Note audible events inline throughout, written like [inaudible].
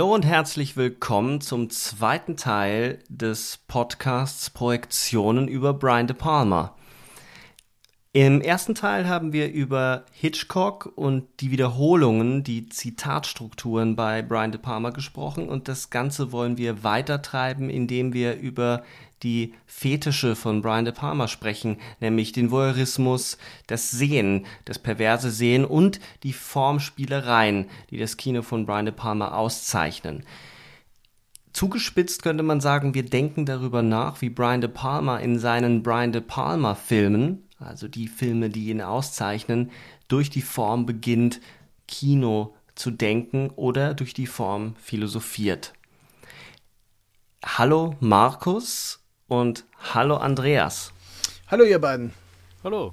Hallo und herzlich willkommen zum zweiten Teil des Podcasts Projektionen über Brian De Palma. Im ersten Teil haben wir über Hitchcock und die Wiederholungen, die Zitatstrukturen bei Brian De Palma gesprochen und das Ganze wollen wir weitertreiben, indem wir über die Fetische von Brian De Palma sprechen, nämlich den Voyeurismus, das Sehen, das perverse Sehen und die Formspielereien, die das Kino von Brian De Palma auszeichnen. Zugespitzt könnte man sagen, wir denken darüber nach, wie Brian De Palma in seinen Brian De Palma Filmen, also die Filme, die ihn auszeichnen, durch die Form beginnt, Kino zu denken oder durch die Form philosophiert. Hallo Markus, und hallo Andreas. Hallo ihr beiden. Hallo.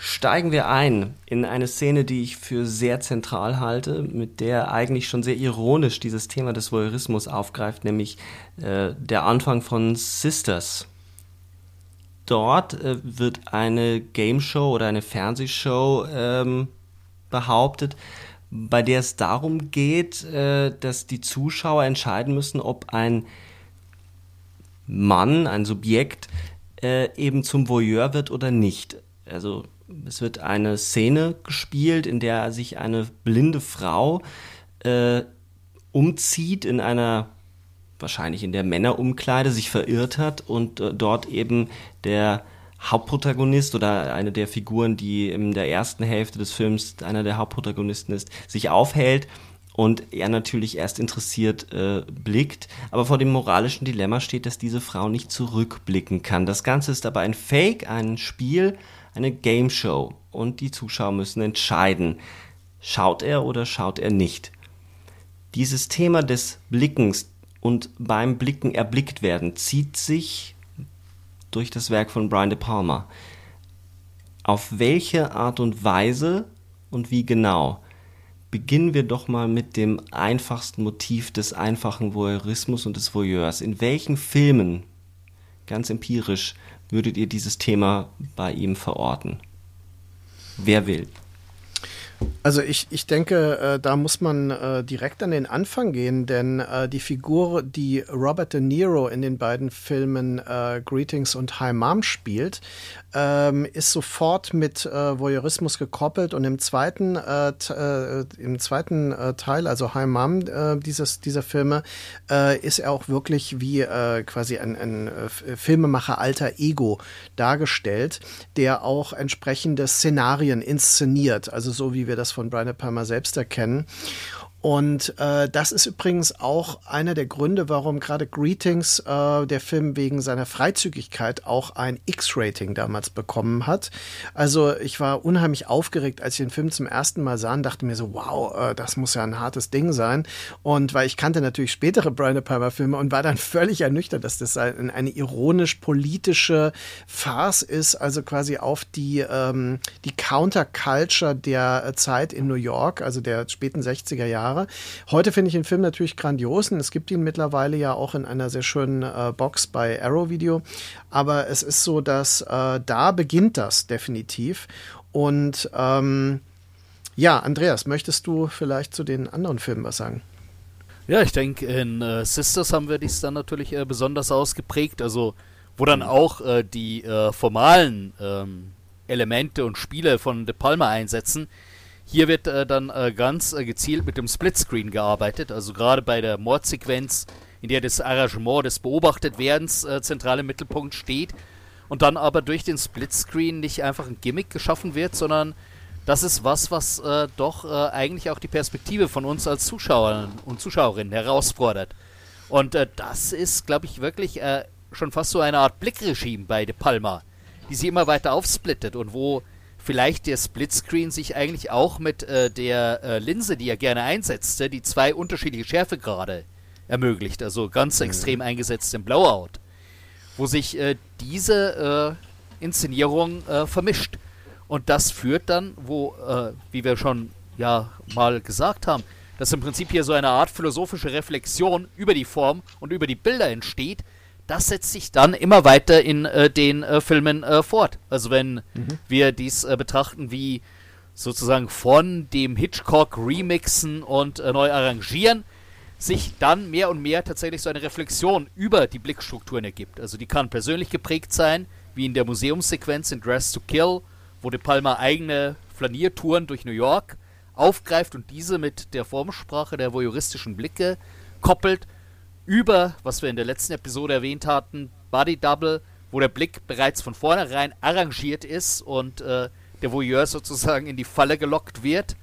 Steigen wir ein in eine Szene, die ich für sehr zentral halte, mit der eigentlich schon sehr ironisch dieses Thema des Voyeurismus aufgreift, nämlich äh, der Anfang von Sisters. Dort äh, wird eine Game Show oder eine Fernsehshow ähm, behauptet, bei der es darum geht, äh, dass die Zuschauer entscheiden müssen, ob ein Mann, ein Subjekt, äh, eben zum Voyeur wird oder nicht. Also es wird eine Szene gespielt, in der sich eine blinde Frau äh, umzieht in einer wahrscheinlich in der Männerumkleide sich verirrt hat und äh, dort eben der Hauptprotagonist oder eine der Figuren, die in der ersten Hälfte des Films einer der Hauptprotagonisten ist, sich aufhält und er natürlich erst interessiert äh, blickt, aber vor dem moralischen Dilemma steht, dass diese Frau nicht zurückblicken kann. Das Ganze ist aber ein Fake, ein Spiel, eine Game Show und die Zuschauer müssen entscheiden, schaut er oder schaut er nicht. Dieses Thema des Blickens und beim Blicken erblickt werden zieht sich durch das Werk von Brian De Palma. Auf welche Art und Weise und wie genau? Beginnen wir doch mal mit dem einfachsten Motiv des einfachen Voyeurismus und des Voyeurs. In welchen Filmen, ganz empirisch, würdet ihr dieses Thema bei ihm verorten? Wer will? Also ich, ich denke, äh, da muss man äh, direkt an den Anfang gehen, denn äh, die Figur, die Robert De Niro in den beiden Filmen äh, Greetings und Hi Mom spielt, ähm, ist sofort mit äh, Voyeurismus gekoppelt und im zweiten, äh, im zweiten Teil, also Hi Mom dieses, dieser Filme, ist er auch wirklich wie quasi ein, ein Filmemacher alter Ego dargestellt, der auch entsprechende Szenarien inszeniert, also so wie wir das von Brian De Palma selbst erkennen. Und äh, das ist übrigens auch einer der Gründe, warum gerade Greetings, äh, der Film wegen seiner Freizügigkeit, auch ein X-Rating damals bekommen hat. Also ich war unheimlich aufgeregt, als ich den Film zum ersten Mal sah und dachte mir so, wow, äh, das muss ja ein hartes Ding sein. Und weil ich kannte natürlich spätere Brian De Palma Filme und war dann [laughs] völlig ernüchtert, dass das ein, eine ironisch-politische Farce ist, also quasi auf die, ähm, die Counterculture der Zeit in New York, also der späten 60er Jahre Jahre. Heute finde ich den Film natürlich grandios und es gibt ihn mittlerweile ja auch in einer sehr schönen äh, Box bei Arrow Video. Aber es ist so, dass äh, da beginnt das definitiv. Und ähm, ja, Andreas, möchtest du vielleicht zu den anderen Filmen was sagen? Ja, ich denke, in äh, Sisters haben wir dies dann natürlich äh, besonders ausgeprägt, also wo dann auch äh, die äh, formalen ähm, Elemente und Spiele von De Palma einsetzen. Hier wird äh, dann äh, ganz äh, gezielt mit dem Splitscreen gearbeitet, also gerade bei der Mordsequenz, in der das Arrangement des Beobachtetwerdens äh, zentral im Mittelpunkt steht und dann aber durch den Splitscreen nicht einfach ein Gimmick geschaffen wird, sondern das ist was, was äh, doch äh, eigentlich auch die Perspektive von uns als Zuschauer und Zuschauerinnen herausfordert. Und äh, das ist, glaube ich, wirklich schon fast so eine Art Blickregime bei De Palma, die sie immer weiter aufsplittet und wo vielleicht der Splitscreen sich eigentlich auch mit äh, der äh, Linse, die er gerne einsetzte, die zwei unterschiedliche Schärfegrade ermöglicht, also ganz mhm. extrem eingesetzt im Blowout, wo sich diese Inszenierung vermischt. Und das führt dann, wo, äh, wie wir schon ja mal gesagt haben, dass im Prinzip hier so eine Art philosophische Reflexion über die Form und über die Bilder entsteht. Das setzt sich dann immer weiter in äh, den äh, Filmen äh, fort. Also wenn mhm. wir dies äh, betrachten wie sozusagen von dem Hitchcock remixen und äh, neu arrangieren, sich dann mehr und mehr tatsächlich so eine Reflexion über die Blickstrukturen ergibt. Also die kann persönlich geprägt sein, wie in der Museumssequenz in Dress to Kill wo De Palma eigene Flaniertouren durch New York aufgreift und diese mit der Formsprache der voyeuristischen Blicke koppelt über, was wir in der letzten Episode erwähnt hatten, Body Double, wo der Blick bereits von vornherein arrangiert ist und äh, der Voyeur sozusagen in die Falle gelockt wird,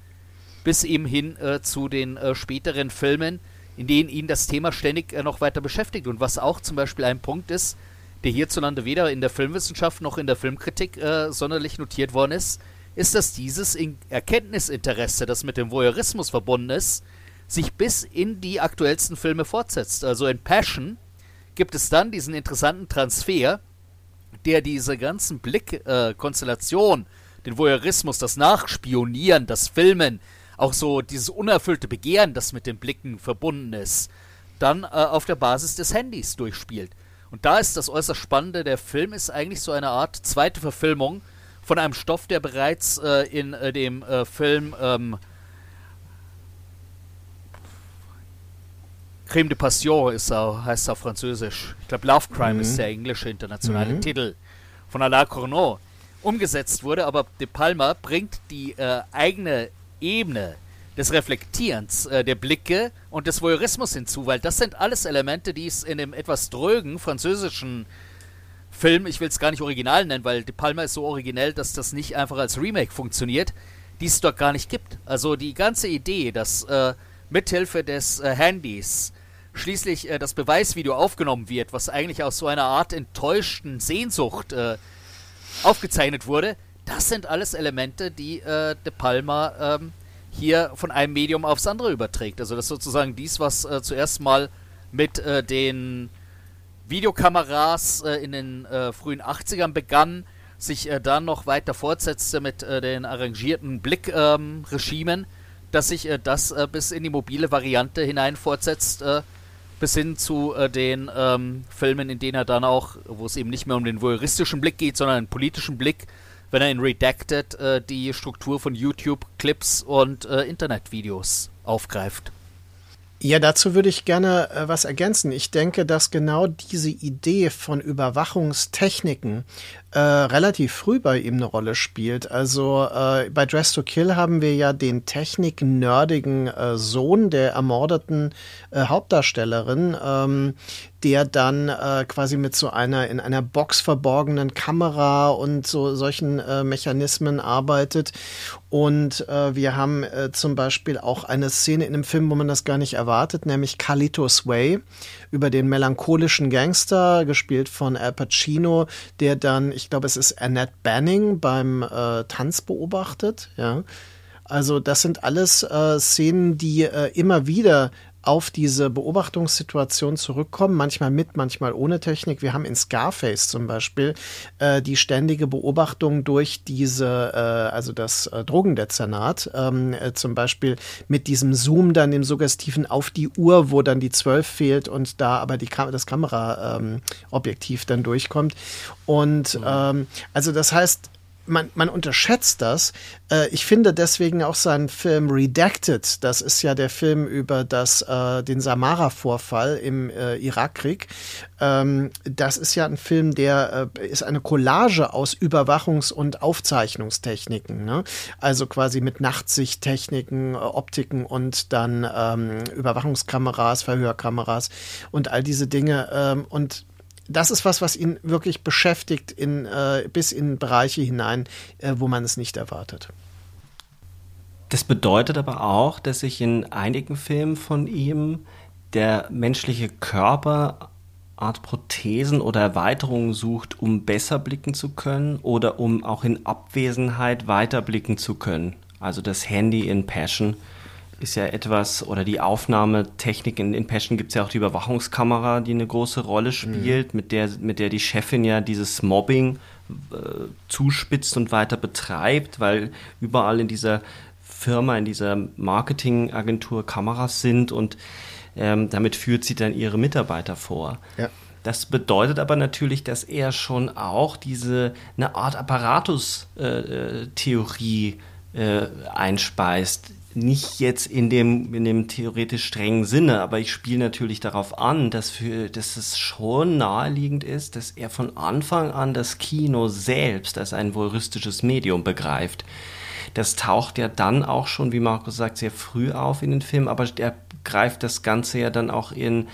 bis eben hin äh, zu den äh, späteren Filmen, in denen ihn das Thema ständig äh, noch weiter beschäftigt. Und was auch zum Beispiel ein Punkt ist, der hierzulande weder in der Filmwissenschaft noch in der Filmkritik äh, sonderlich notiert worden ist, ist, dass dieses in Erkenntnisinteresse, das mit dem Voyeurismus verbunden ist, sich bis in die aktuellsten Filme fortsetzt. Also in Passion gibt es dann diesen interessanten Transfer, der diese ganzen Blickkonstellationen, äh, den Voyeurismus, das Nachspionieren, das Filmen, auch so dieses unerfüllte Begehren, das mit den Blicken verbunden ist, dann äh, auf der Basis des Handys durchspielt. Und da ist das äußerst Spannende, der Film ist eigentlich so eine Art zweite Verfilmung von einem Stoff, der bereits äh, in äh, dem äh, Film ähm, Crime de Passion ist er, heißt auf Französisch. Ich glaube, Love Crime mhm. ist der englische internationale mhm. Titel von Alain Corneau umgesetzt wurde, aber De Palma bringt die äh, eigene Ebene des Reflektierens äh, der Blicke und des Voyeurismus hinzu, weil das sind alles Elemente, die es in dem etwas drögen französischen Film, ich will es gar nicht original nennen, weil De Palma ist so originell, dass das nicht einfach als Remake funktioniert, die es dort gar nicht gibt. Also die ganze Idee, dass äh, mithilfe des äh, Handys schließlich äh, das Beweisvideo aufgenommen wird, was eigentlich aus so einer Art enttäuschten Sehnsucht äh, aufgezeichnet wurde, das sind alles Elemente, die äh, De Palma ähm, hier von einem Medium aufs andere überträgt. Also das ist sozusagen dies, was äh, zuerst mal mit äh, den Videokameras äh, in den äh, frühen 80ern begann, sich äh, dann noch weiter fortsetzte mit äh, den arrangierten Blickregimen, dass sich das bis in die mobile Variante hinein fortsetzt, bis hin zu den ähm, Filmen, in denen er dann auch, wo es eben nicht mehr um den voyeuristischen Blick geht, sondern einen politischen Blick, wenn er in Redacted äh, die Struktur von YouTube-Clips und äh, Internetvideos aufgreift. Ja, dazu würde ich gerne äh, was ergänzen. Ich denke, dass genau diese Idee von Überwachungstechniken äh, relativ früh bei ihm eine Rolle spielt. Also äh, bei Dress to Kill haben wir ja den techniknerdigen äh, Sohn der ermordeten äh, Hauptdarstellerin, ähm, der dann äh, quasi mit so einer in einer Box verborgenen Kamera und so solchen äh, Mechanismen arbeitet. Und äh, wir haben äh, zum Beispiel auch eine Szene in einem Film, wo man das gar nicht erwartet, nämlich Carlitos Way über den melancholischen Gangster, gespielt von Al Pacino, der dann, ich glaube, es ist Annette Banning beim äh, Tanz beobachtet. Ja. Also das sind alles äh, Szenen, die äh, immer wieder auf diese Beobachtungssituation zurückkommen, manchmal mit, manchmal ohne Technik. Wir haben in Scarface zum Beispiel äh, die ständige Beobachtung durch diese, äh, also das äh, Drogendezernat, ähm, äh, zum Beispiel mit diesem Zoom dann im Suggestiven auf die Uhr, wo dann die 12 fehlt und da aber die Kam das Kameraobjektiv ähm, dann durchkommt. Und mhm. ähm, also das heißt, man, man unterschätzt das. Äh, ich finde deswegen auch seinen Film Redacted, das ist ja der Film über das, äh, den Samara-Vorfall im äh, Irakkrieg. Ähm, das ist ja ein Film, der äh, ist eine Collage aus Überwachungs- und Aufzeichnungstechniken. Ne? Also quasi mit Nachtsichttechniken, äh, Optiken und dann ähm, Überwachungskameras, Verhörkameras und all diese Dinge. Ähm, und das ist was, was ihn wirklich beschäftigt in, äh, bis in Bereiche hinein, äh, wo man es nicht erwartet. Das bedeutet aber auch, dass sich in einigen Filmen von ihm der menschliche Körper Art Prothesen oder Erweiterungen sucht, um besser blicken zu können oder um auch in Abwesenheit weiter blicken zu können. Also das Handy in Passion ist ja etwas, oder die Aufnahmetechnik in, in Passion gibt es ja auch die Überwachungskamera, die eine große Rolle spielt, mhm. mit, der, mit der die Chefin ja dieses Mobbing äh, zuspitzt und weiter betreibt, weil überall in dieser Firma, in dieser Marketingagentur Kameras sind und ähm, damit führt sie dann ihre Mitarbeiter vor. Ja. Das bedeutet aber natürlich, dass er schon auch diese eine Art Apparatus-Theorie äh, äh, einspeist, nicht jetzt in dem, in dem theoretisch strengen Sinne, aber ich spiele natürlich darauf an, dass, für, dass es schon naheliegend ist, dass er von Anfang an das Kino selbst als ein voyeuristisches Medium begreift. Das taucht ja dann auch schon, wie Markus sagt, sehr früh auf in den Film, aber er greift das Ganze ja dann auch in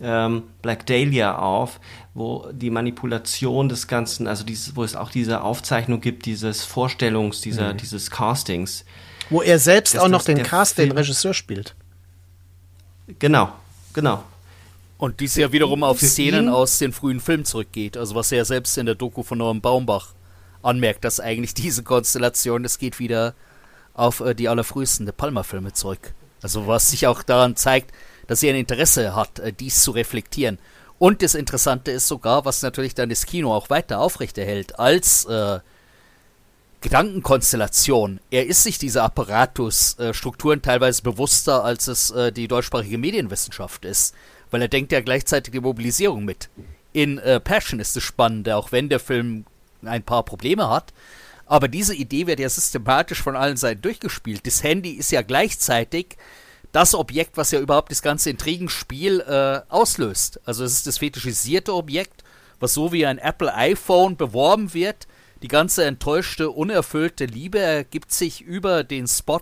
ähm, Black Dahlia auf, wo die Manipulation des Ganzen, also dieses, wo es auch diese Aufzeichnung gibt, dieses Vorstellungs, dieser, mhm. dieses Castings, wo er selbst auch noch den Cast, Film den Regisseur spielt. Genau, genau. Und dies ja wiederum auf Szenen aus den frühen Filmen zurückgeht. Also was er ja selbst in der Doku von Norman Baumbach anmerkt, dass eigentlich diese Konstellation, das geht wieder auf äh, die allerfrühesten De Palma-Filme zurück. Also was sich auch daran zeigt, dass er ein Interesse hat, äh, dies zu reflektieren. Und das Interessante ist sogar, was natürlich dann das Kino auch weiter aufrechterhält, als äh, Gedankenkonstellation. Er ist sich dieser Apparatusstrukturen äh, teilweise bewusster, als es äh, die deutschsprachige Medienwissenschaft ist, weil er denkt ja gleichzeitig die Mobilisierung mit. In äh, Passion ist es spannend, auch wenn der Film ein paar Probleme hat. Aber diese Idee wird ja systematisch von allen Seiten durchgespielt. Das Handy ist ja gleichzeitig das Objekt, was ja überhaupt das ganze Intrigenspiel äh, auslöst. Also es ist das fetischisierte Objekt, was so wie ein Apple iPhone beworben wird, die ganze enttäuschte, unerfüllte Liebe ergibt sich über den Spot,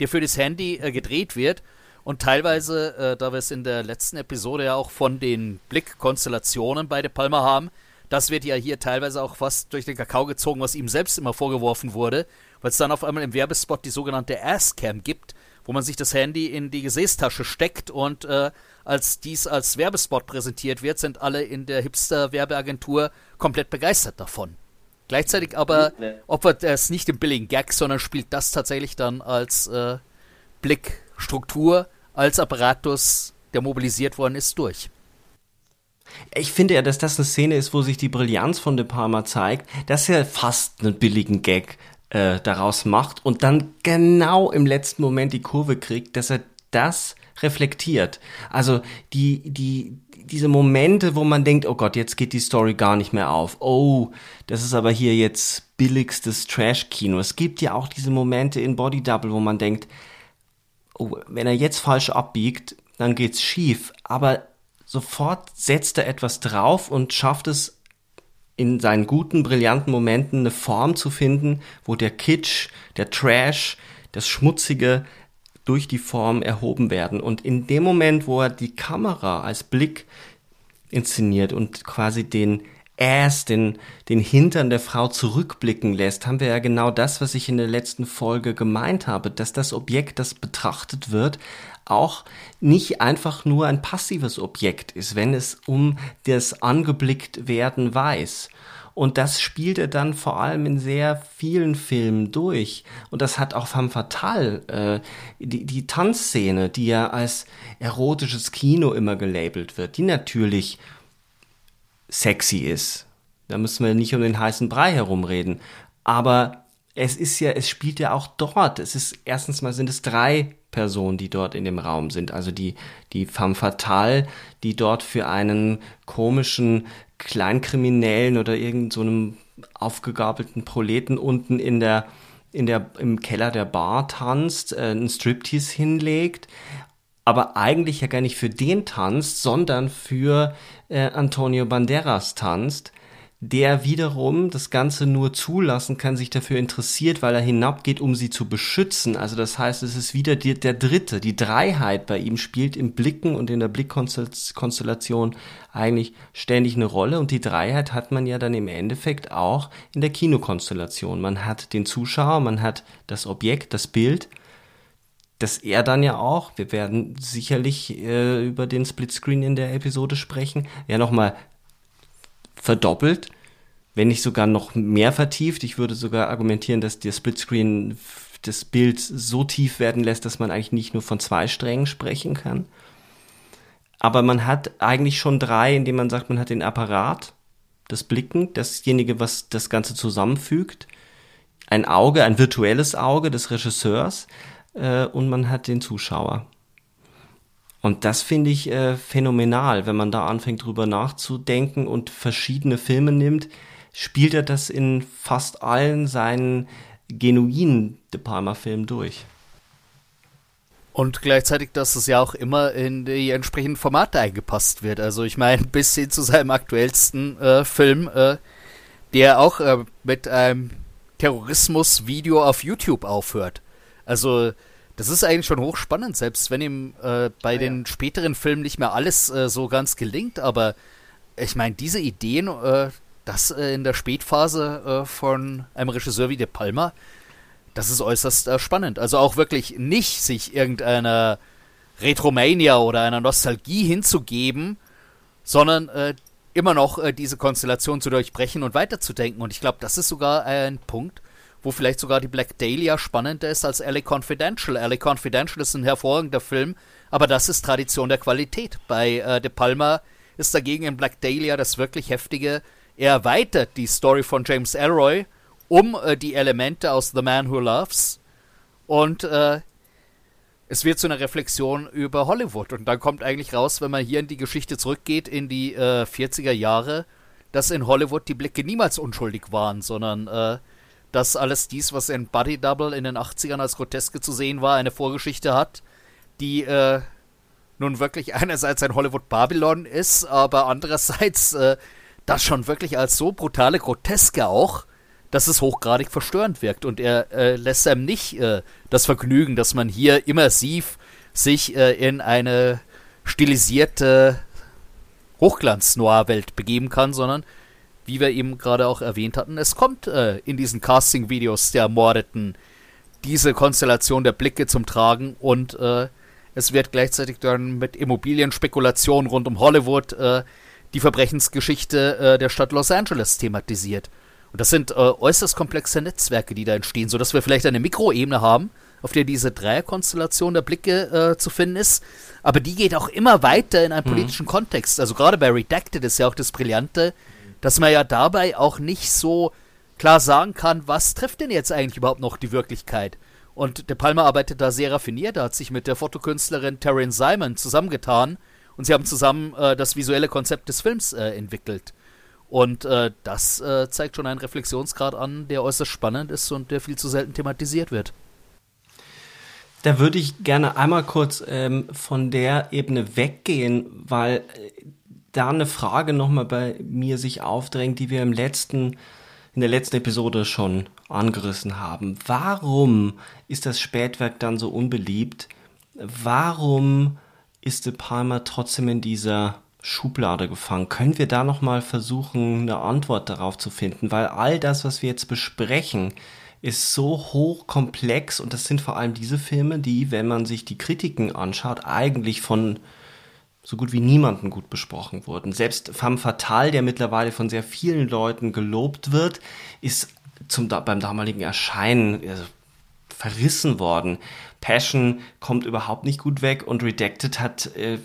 der für das Handy äh, gedreht wird. Und teilweise, äh, da wir es in der letzten Episode ja auch von den Blickkonstellationen bei De Palma haben, das wird ja hier teilweise auch fast durch den Kakao gezogen, was ihm selbst immer vorgeworfen wurde, weil es dann auf einmal im Werbespot die sogenannte Asscam gibt, wo man sich das Handy in die Gesäßtasche steckt und äh, als dies als Werbespot präsentiert wird, sind alle in der Hipster-Werbeagentur komplett begeistert davon. Gleichzeitig aber opfert er es nicht im billigen Gag, sondern spielt das tatsächlich dann als äh, Blickstruktur, als Apparatus, der mobilisiert worden ist, durch. Ich finde ja, dass das eine Szene ist, wo sich die Brillanz von De Palma zeigt, dass er fast einen billigen Gag äh, daraus macht und dann genau im letzten Moment die Kurve kriegt, dass er das reflektiert. Also die, die, diese Momente, wo man denkt, oh Gott, jetzt geht die Story gar nicht mehr auf. Oh, das ist aber hier jetzt billigstes Trash-Kino. Es gibt ja auch diese Momente in Body Double, wo man denkt, oh, wenn er jetzt falsch abbiegt, dann geht's schief. Aber sofort setzt er etwas drauf und schafft es in seinen guten, brillanten Momenten eine Form zu finden, wo der Kitsch, der Trash, das Schmutzige durch die Form erhoben werden. Und in dem Moment, wo er die Kamera als Blick inszeniert und quasi den Ass, den, den Hintern der Frau zurückblicken lässt, haben wir ja genau das, was ich in der letzten Folge gemeint habe, dass das Objekt, das betrachtet wird, auch nicht einfach nur ein passives Objekt ist, wenn es um das angeblickt werden weiß. Und das spielt er dann vor allem in sehr vielen Filmen durch. Und das hat auch Femme Fatale, äh, die, die Tanzszene, die ja als erotisches Kino immer gelabelt wird, die natürlich sexy ist. Da müssen wir nicht um den heißen Brei herumreden. Aber es ist ja, es spielt ja auch dort. Es ist erstens mal sind es drei Personen, die dort in dem Raum sind. Also die, die femme fatale, die dort für einen komischen Kleinkriminellen oder irgendeinem so aufgegabelten Proleten unten in der, in der, im Keller der Bar tanzt, äh, einen Striptease hinlegt, aber eigentlich ja gar nicht für den tanzt, sondern für äh, Antonio Banderas tanzt der wiederum das Ganze nur zulassen kann, sich dafür interessiert, weil er hinabgeht, um sie zu beschützen. Also das heißt, es ist wieder die, der Dritte. Die Dreiheit bei ihm spielt im Blicken und in der Blickkonstellation eigentlich ständig eine Rolle. Und die Dreiheit hat man ja dann im Endeffekt auch in der Kinokonstellation. Man hat den Zuschauer, man hat das Objekt, das Bild, das er dann ja auch, wir werden sicherlich äh, über den Splitscreen in der Episode sprechen, ja nochmal verdoppelt, wenn nicht sogar noch mehr vertieft. Ich würde sogar argumentieren, dass der Splitscreen das Bild so tief werden lässt, dass man eigentlich nicht nur von zwei Strängen sprechen kann. Aber man hat eigentlich schon drei, indem man sagt, man hat den Apparat, das Blicken, dasjenige, was das Ganze zusammenfügt, ein Auge, ein virtuelles Auge des Regisseurs äh, und man hat den Zuschauer. Und das finde ich äh, phänomenal, wenn man da anfängt drüber nachzudenken und verschiedene Filme nimmt, spielt er das in fast allen seinen genuinen De Palma-Filmen durch. Und gleichzeitig, dass es ja auch immer in die entsprechenden Formate eingepasst wird. Also ich meine, [laughs] bis hin zu seinem aktuellsten äh, Film, äh, der auch äh, mit einem Terrorismus-Video auf YouTube aufhört. Also das ist eigentlich schon hochspannend, selbst wenn ihm äh, bei ja, den ja. späteren Filmen nicht mehr alles äh, so ganz gelingt. Aber ich meine, diese Ideen, äh, das äh, in der Spätphase äh, von einem Regisseur wie De Palma, das ist äußerst äh, spannend. Also auch wirklich nicht sich irgendeiner Retromania oder einer Nostalgie hinzugeben, sondern immer noch diese Konstellation zu durchbrechen und weiterzudenken. Und ich glaube, das ist sogar ein Punkt, wo vielleicht sogar die Black Dahlia spannender ist als LA Confidential. LA Confidential ist ein hervorragender Film, aber das ist Tradition der Qualität. Bei äh, De Palma ist dagegen in Black Dahlia das wirklich heftige. Er erweitert die Story von James Elroy um äh, die Elemente aus The Man Who Loves und äh, es wird zu einer Reflexion über Hollywood. Und dann kommt eigentlich raus, wenn man hier in die Geschichte zurückgeht, in die äh, 40er Jahre, dass in Hollywood die Blicke niemals unschuldig waren, sondern äh, dass alles dies, was in Buddy Double in den 80ern als Groteske zu sehen war, eine Vorgeschichte hat, die äh, nun wirklich einerseits ein Hollywood Babylon ist, aber andererseits äh, das schon wirklich als so brutale Groteske auch, dass es hochgradig verstörend wirkt. Und er äh, lässt einem nicht äh, das Vergnügen, dass man hier immersiv sich äh, in eine stilisierte Hochglanz-Noir-Welt begeben kann, sondern wie wir eben gerade auch erwähnt hatten, es kommt äh, in diesen Casting-Videos der Ermordeten diese Konstellation der Blicke zum Tragen und äh, es wird gleichzeitig dann mit Immobilienspekulationen rund um Hollywood äh, die Verbrechensgeschichte äh, der Stadt Los Angeles thematisiert. Und das sind äh, äußerst komplexe Netzwerke, die da entstehen, sodass wir vielleicht eine Mikroebene haben, auf der diese Dreierkonstellation der Blicke äh, zu finden ist. Aber die geht auch immer weiter in einen mhm. politischen. Kontext. Also gerade bei Redacted ist ja auch das Brillante, dass man ja dabei auch nicht so klar sagen kann, was trifft denn jetzt eigentlich überhaupt noch die Wirklichkeit. Und De Palma arbeitet da sehr raffiniert, er hat sich mit der Fotokünstlerin Taryn Simon zusammengetan und sie haben zusammen äh, das visuelle Konzept des Films äh, entwickelt. Und äh, das äh, zeigt schon einen Reflexionsgrad an, der äußerst spannend ist und der viel zu selten thematisiert wird. Da würde ich gerne einmal kurz ähm, von der Ebene weggehen, weil äh, da eine Frage nochmal bei mir sich aufdrängt, die wir im letzten, in der letzten Episode schon angerissen haben. Warum ist das Spätwerk dann so unbeliebt? Warum ist De Palma trotzdem in dieser Schublade gefangen? Können wir da nochmal versuchen, eine Antwort darauf zu finden? Weil all das, was wir jetzt besprechen, ist so hochkomplex und das sind vor allem diese Filme, die, wenn man sich die Kritiken anschaut, eigentlich von so gut wie niemanden gut besprochen wurden. Selbst Femme Fatale, der mittlerweile von sehr vielen Leuten gelobt wird, ist zum, beim damaligen Erscheinen also, verrissen worden. Passion kommt überhaupt nicht gut weg und Redacted hat äh,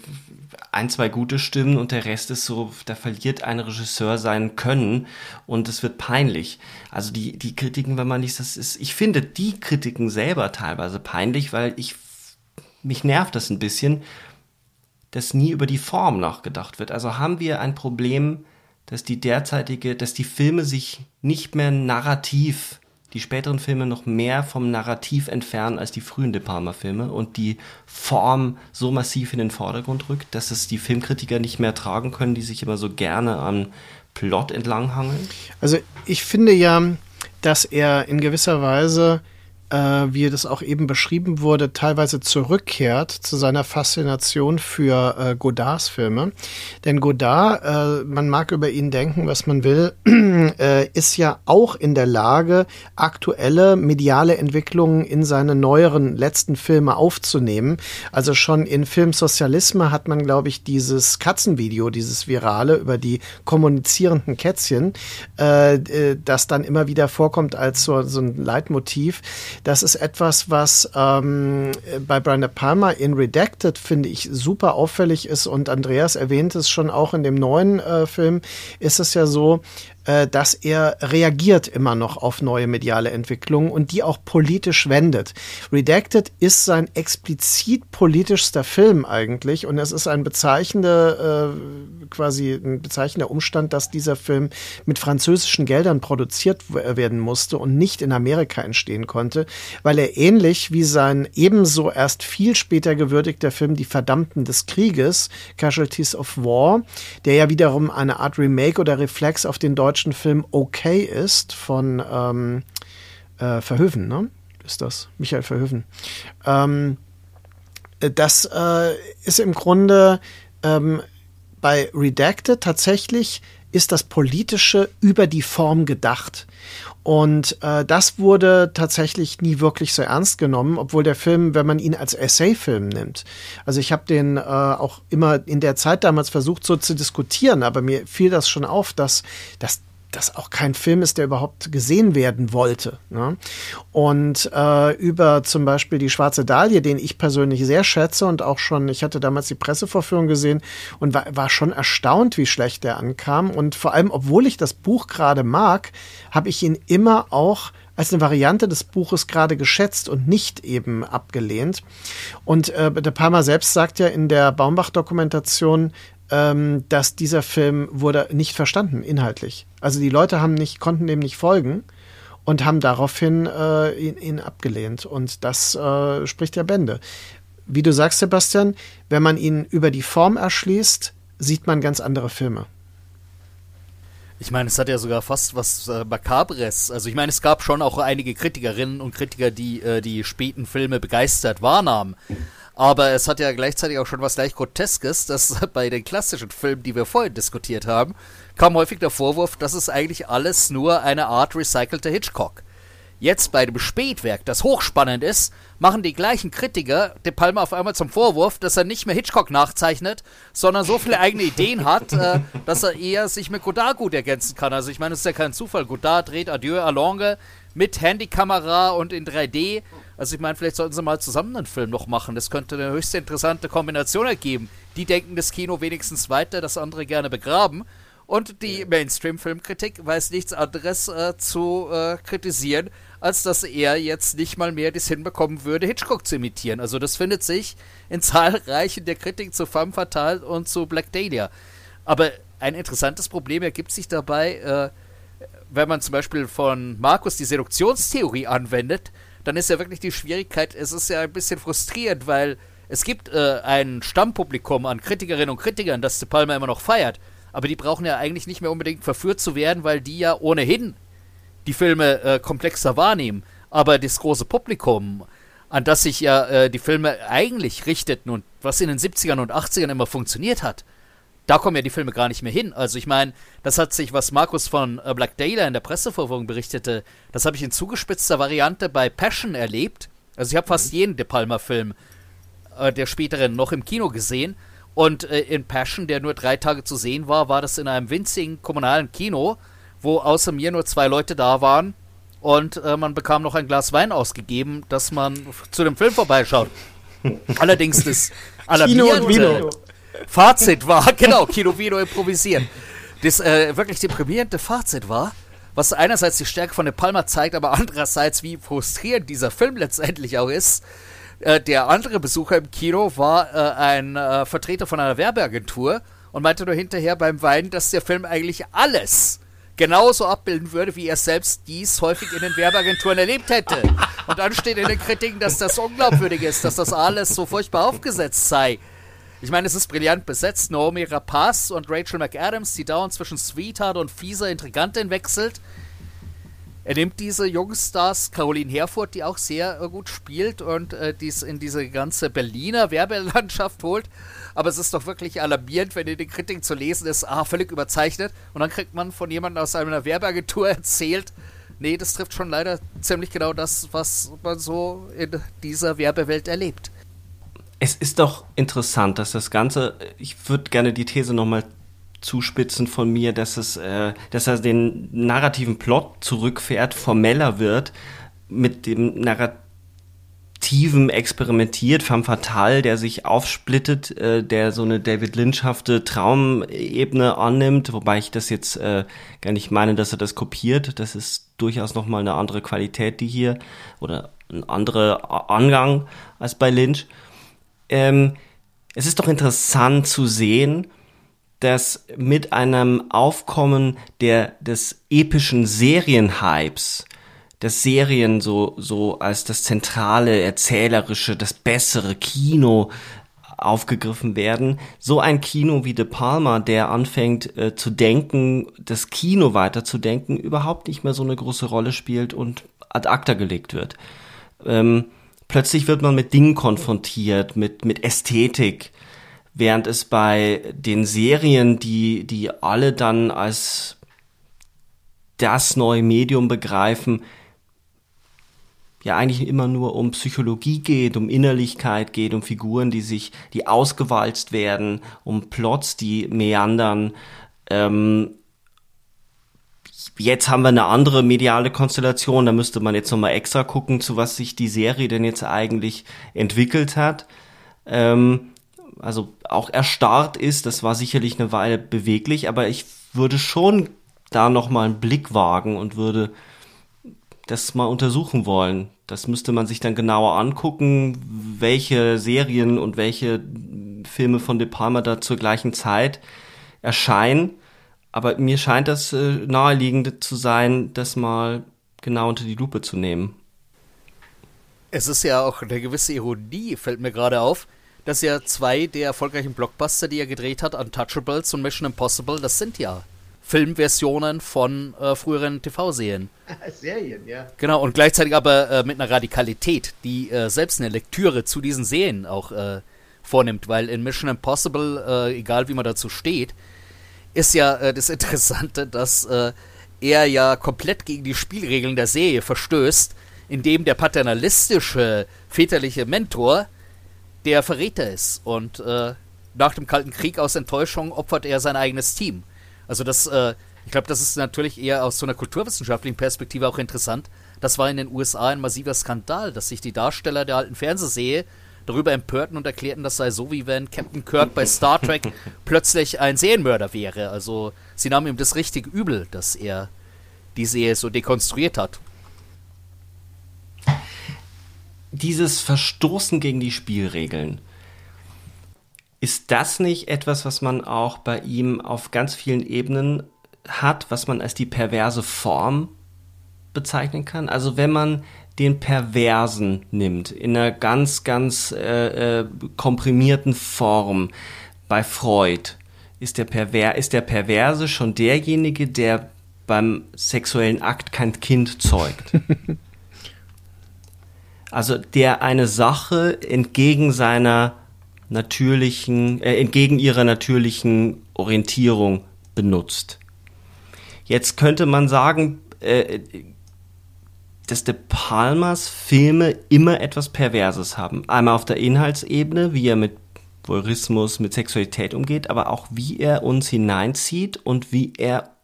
ein, zwei gute Stimmen und der Rest ist so, da verliert ein Regisseur sein Können und es wird peinlich. Also die, die Kritiken, wenn man nicht, das ist, ich finde die Kritiken selber teilweise peinlich, weil ich, mich nervt das ein bisschen, dass nie über die Form nachgedacht wird. Also haben wir ein Problem dass die derzeitige, dass die Filme sich nicht mehr narrativ, die späteren Filme noch mehr vom Narrativ entfernen als die frühen De Palma-Filme und die Form so massiv in den Vordergrund rückt, dass es die Filmkritiker nicht mehr tragen können, die sich immer so gerne am Plot entlanghangeln? Also ich finde ja, dass er in gewisser Weise wie das auch eben beschrieben wurde, teilweise zurückkehrt zu seiner Faszination für äh, Godards Filme. Denn Godard, äh, man mag über ihn denken, was man will, [clears throat] äh, ist ja auch in der Lage, aktuelle mediale Entwicklungen in seine neueren letzten Filme aufzunehmen. Also schon in Film Sozialisme hat man, glaube ich, dieses Katzenvideo, dieses Virale über die kommunizierenden Kätzchen, äh, äh, das dann immer wieder vorkommt als so, so ein Leitmotiv. Das ist etwas, was ähm, bei Brian De Palma in Redacted, finde ich, super auffällig ist. Und Andreas erwähnt es schon auch in dem neuen äh, Film, ist es ja so, äh, dass er reagiert immer noch auf neue mediale Entwicklungen und die auch politisch wendet. Redacted ist sein explizit politischster Film eigentlich und es ist ein bezeichnender, äh, quasi ein bezeichnender Umstand, dass dieser Film mit französischen Geldern produziert werden musste und nicht in Amerika entstehen konnte, weil er ähnlich wie sein ebenso erst viel später gewürdigter Film Die Verdammten des Krieges, Casualties of War, der ja wiederum eine Art Remake oder Reflex auf den deutschen deutschen Film Okay ist von ähm, äh, Verhöven, ne? Ist das? Michael Verhöven. Ähm, das äh, ist im Grunde ähm, bei Redacted tatsächlich ist das Politische über die Form gedacht. Und äh, das wurde tatsächlich nie wirklich so ernst genommen, obwohl der Film, wenn man ihn als Essay-Film nimmt, also ich habe den äh, auch immer in der Zeit damals versucht so zu diskutieren, aber mir fiel das schon auf, dass, dass das auch kein Film ist, der überhaupt gesehen werden wollte. Ne? Und äh, über zum Beispiel die Schwarze Dahlia, den ich persönlich sehr schätze und auch schon, ich hatte damals die Pressevorführung gesehen und war, war schon erstaunt, wie schlecht der ankam. Und vor allem, obwohl ich das Buch gerade mag, habe ich ihn immer auch als eine Variante des Buches gerade geschätzt und nicht eben abgelehnt. Und äh, der Palmer selbst sagt ja in der Baumbach-Dokumentation, ähm, dass dieser Film wurde nicht verstanden inhaltlich. Also die Leute haben nicht, konnten dem nicht folgen und haben daraufhin äh, ihn, ihn, abgelehnt. Und das äh, spricht ja Bände. Wie du sagst, Sebastian, wenn man ihn über die Form erschließt, sieht man ganz andere Filme. Ich meine, es hat ja sogar fast was äh, Makabres. Also ich meine, es gab schon auch einige Kritikerinnen und Kritiker, die äh, die späten Filme begeistert wahrnahmen. Aber es hat ja gleichzeitig auch schon was leicht Groteskes, dass [laughs] bei den klassischen Filmen, die wir vorhin diskutiert haben, kam häufig der Vorwurf, dass es eigentlich alles nur eine Art recycelter Hitchcock. Jetzt bei dem Spätwerk, das hochspannend ist, machen die gleichen Kritiker De Palma auf einmal zum Vorwurf, dass er nicht mehr Hitchcock nachzeichnet, sondern so viele eigene Ideen hat, äh, dass er eher sich mit Godard gut ergänzen kann. Also ich meine, es ist ja kein Zufall. Godard dreht Adieu à Longue mit Handykamera und in 3D. Also ich meine, vielleicht sollten sie mal zusammen einen Film noch machen. Das könnte eine höchst interessante Kombination ergeben. Die denken das Kino wenigstens weiter, das andere gerne begraben. Und die Mainstream-Filmkritik weiß nichts anderes äh, zu äh, kritisieren, als dass er jetzt nicht mal mehr das hinbekommen würde, Hitchcock zu imitieren. Also das findet sich in zahlreichen der Kritik zu Femme Fatale und zu Black Dahlia. Aber ein interessantes Problem ergibt sich dabei, äh, wenn man zum Beispiel von Markus die Seduktionstheorie anwendet, dann ist ja wirklich die Schwierigkeit, es ist ja ein bisschen frustrierend, weil es gibt äh, ein Stammpublikum an Kritikerinnen und Kritikern, das De Palma immer noch feiert, aber die brauchen ja eigentlich nicht mehr unbedingt verführt zu werden, weil die ja ohnehin die Filme äh, komplexer wahrnehmen. Aber das große Publikum, an das sich ja äh, die Filme eigentlich richteten und was in den 70ern und 80ern immer funktioniert hat, da kommen ja die Filme gar nicht mehr hin. Also ich meine, das hat sich, was Markus von äh, Black Dahlia in der Pressevorführung berichtete, das habe ich in zugespitzter Variante bei Passion erlebt. Also ich habe fast mhm. jeden De Palma-Film äh, der späteren noch im Kino gesehen. Und äh, in Passion, der nur drei Tage zu sehen war, war das in einem winzigen kommunalen Kino, wo außer mir nur zwei Leute da waren. Und äh, man bekam noch ein Glas Wein ausgegeben, dass man zu dem Film vorbeischaut. [laughs] Allerdings das alarmierende Fazit war, [laughs] genau, Kino Vino improvisieren. Das äh, wirklich deprimierende Fazit war, was einerseits die Stärke von De Palma zeigt, aber andererseits, wie frustrierend dieser Film letztendlich auch ist. Äh, der andere Besucher im Kino war äh, ein äh, Vertreter von einer Werbeagentur und meinte nur hinterher beim Weinen, dass der Film eigentlich alles genauso abbilden würde, wie er selbst dies häufig in den Werbeagenturen erlebt hätte. Und dann steht in den Kritiken, dass das unglaubwürdig ist, dass das alles so furchtbar aufgesetzt sei. Ich meine, es ist brillant besetzt. Naomi Rapaz und Rachel McAdams, die dauernd zwischen Sweetheart und fieser Intrigantin wechselt. Er nimmt diese Jungstars, Caroline Herfurth, die auch sehr äh, gut spielt und äh, dies in diese ganze Berliner Werbelandschaft holt. Aber es ist doch wirklich alarmierend, wenn in den Kritiken zu lesen ist, ah, völlig überzeichnet. Und dann kriegt man von jemandem aus einer Werbeagentur [laughs] erzählt, nee, das trifft schon leider ziemlich genau das, was man so in dieser Werbewelt erlebt. Es ist doch interessant, dass das Ganze, ich würde gerne die These nochmal zuspitzen von mir, dass es, äh, dass er den narrativen Plot zurückfährt, formeller wird, mit dem narrativen experimentiert, femme fatale, der sich aufsplittet, äh, der so eine David Lynchhafte Traumebene annimmt, wobei ich das jetzt äh, gar nicht meine, dass er das kopiert. Das ist durchaus nochmal eine andere Qualität, die hier, oder ein anderer Angang als bei Lynch. Ähm, es ist doch interessant zu sehen, dass mit einem Aufkommen der, des epischen Serienhypes, das Serien so, so als das zentrale, erzählerische, das bessere Kino aufgegriffen werden. So ein Kino wie De Palma, der anfängt äh, zu denken, das Kino weiterzudenken, überhaupt nicht mehr so eine große Rolle spielt und ad acta gelegt wird. Ähm, plötzlich wird man mit Dingen konfrontiert, mit, mit Ästhetik, während es bei den Serien, die, die alle dann als das neue Medium begreifen, ja eigentlich immer nur um Psychologie geht, um Innerlichkeit geht, um Figuren, die sich, die ausgewalzt werden, um Plots, die meandern. Ähm, jetzt haben wir eine andere mediale Konstellation, da müsste man jetzt nochmal extra gucken, zu was sich die Serie denn jetzt eigentlich entwickelt hat. Ähm, also auch erstarrt ist. Das war sicherlich eine Weile beweglich, aber ich würde schon da noch mal einen Blick wagen und würde das mal untersuchen wollen. Das müsste man sich dann genauer angucken, welche Serien und welche Filme von De Palma da zur gleichen Zeit erscheinen. Aber mir scheint das äh, naheliegend zu sein, das mal genau unter die Lupe zu nehmen. Es ist ja auch eine gewisse Ironie, fällt mir gerade auf dass ja zwei der erfolgreichen Blockbuster, die er gedreht hat, Untouchables und Mission Impossible, das sind ja Filmversionen von äh, früheren TV-Serien. [laughs] Serien, ja. Genau, und gleichzeitig aber äh, mit einer Radikalität, die äh, selbst eine Lektüre zu diesen Serien auch äh, vornimmt, weil in Mission Impossible, äh, egal wie man dazu steht, ist ja äh, das Interessante, dass er ja komplett gegen die Spielregeln der Serie verstößt, indem der paternalistische väterliche Mentor der Verräter ist. Und äh, nach dem Kalten Krieg aus Enttäuschung opfert er sein eigenes Team. Also das, äh, ich glaube, das ist natürlich eher aus so einer kulturwissenschaftlichen Perspektive auch interessant. Das war in den USA ein massiver Skandal, dass sich die Darsteller der alten Fernsehserie darüber empörten und erklärten, das sei so, wie wenn Captain Kirk bei Star Trek [laughs] plötzlich ein Serienmörder wäre. Also sie nahmen ihm das richtig übel, dass er die Serie so dekonstruiert hat dieses Verstoßen gegen die Spielregeln, ist das nicht etwas, was man auch bei ihm auf ganz vielen Ebenen hat, was man als die perverse Form bezeichnen kann? Also wenn man den Perversen nimmt, in einer ganz, ganz äh, äh, komprimierten Form bei Freud, ist der, Perver ist der Perverse schon derjenige, der beim sexuellen Akt kein Kind zeugt. [laughs] Also der eine Sache entgegen seiner natürlichen, äh, entgegen ihrer natürlichen Orientierung benutzt. Jetzt könnte man sagen, äh, dass De Palmas Filme immer etwas Perverses haben. Einmal auf der Inhaltsebene, wie er mit Voyeurismus, mit Sexualität umgeht, aber auch wie er uns hineinzieht und wie er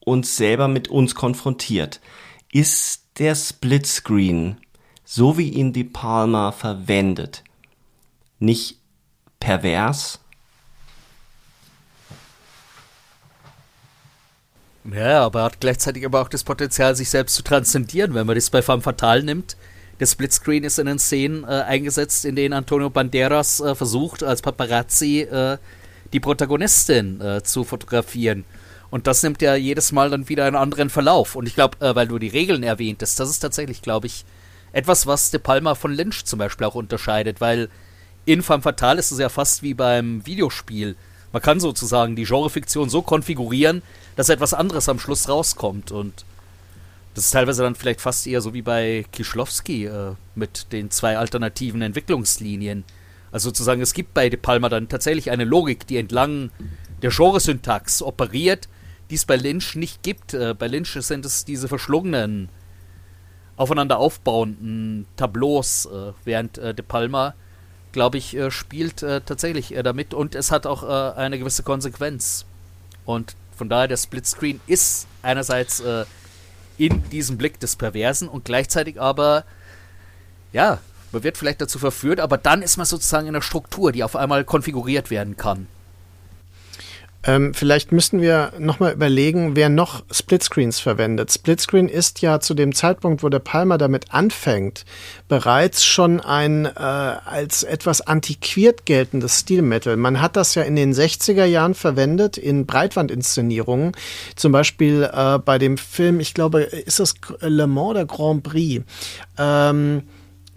uns selber mit uns konfrontiert. Ist der Splitscreen so wie ihn die Palmer verwendet, nicht pervers? Ja, aber er hat gleichzeitig aber auch das Potenzial, sich selbst zu transzendieren, wenn man das bei Femme Fatale nimmt. Der Splitscreen ist in den Szenen äh, eingesetzt, in denen Antonio Banderas äh, versucht, als Paparazzi äh, die Protagonistin äh, zu fotografieren. Und das nimmt ja jedes Mal dann wieder einen anderen Verlauf. Und ich glaube, äh, weil du die Regeln erwähntest, das ist tatsächlich, glaube ich, etwas, was De Palma von Lynch zum Beispiel auch unterscheidet, weil in Femme Fatale ist es ja fast wie beim Videospiel. Man kann sozusagen die Genrefiktion so konfigurieren, dass etwas anderes am Schluss rauskommt. Und das ist teilweise dann vielleicht fast eher so wie bei Kischlowski äh, mit den zwei alternativen Entwicklungslinien. Also sozusagen, es gibt bei De Palma dann tatsächlich eine Logik, die entlang der Genresyntax operiert, die es bei Lynch nicht gibt. Äh, bei Lynch sind es diese verschlungenen, aufeinander aufbauenden Tableaus, äh, während äh, De Palma glaube ich, äh, spielt äh, tatsächlich äh, damit und es hat auch äh, eine gewisse Konsequenz. Und von daher, der Splitscreen ist einerseits äh, in diesem Blick des Perversen und gleichzeitig aber, ja, man wird vielleicht dazu verführt, aber dann ist man sozusagen in einer Struktur, die auf einmal konfiguriert werden kann. Ähm, vielleicht müssten wir nochmal überlegen, wer noch Splitscreens verwendet. Splitscreen ist ja zu dem Zeitpunkt, wo der Palmer damit anfängt, bereits schon ein äh, als etwas antiquiert geltendes Stilmittel. Man hat das ja in den 60er Jahren verwendet in Breitwandinszenierungen. Zum Beispiel äh, bei dem Film, ich glaube, ist das Le Mans oder Grand Prix? Ähm,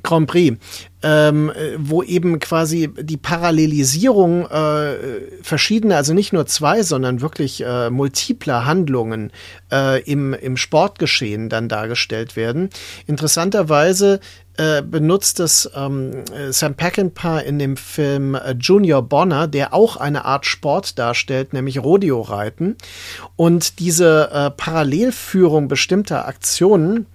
Grand Prix, ähm, wo eben quasi die Parallelisierung äh, verschiedener, also nicht nur zwei, sondern wirklich äh, multipler Handlungen äh, im, im Sportgeschehen dann dargestellt werden. Interessanterweise äh, benutzt es ähm, Sam Peckinpah in dem Film äh, Junior Bonner, der auch eine Art Sport darstellt, nämlich Rodeo-Reiten. Und diese äh, Parallelführung bestimmter Aktionen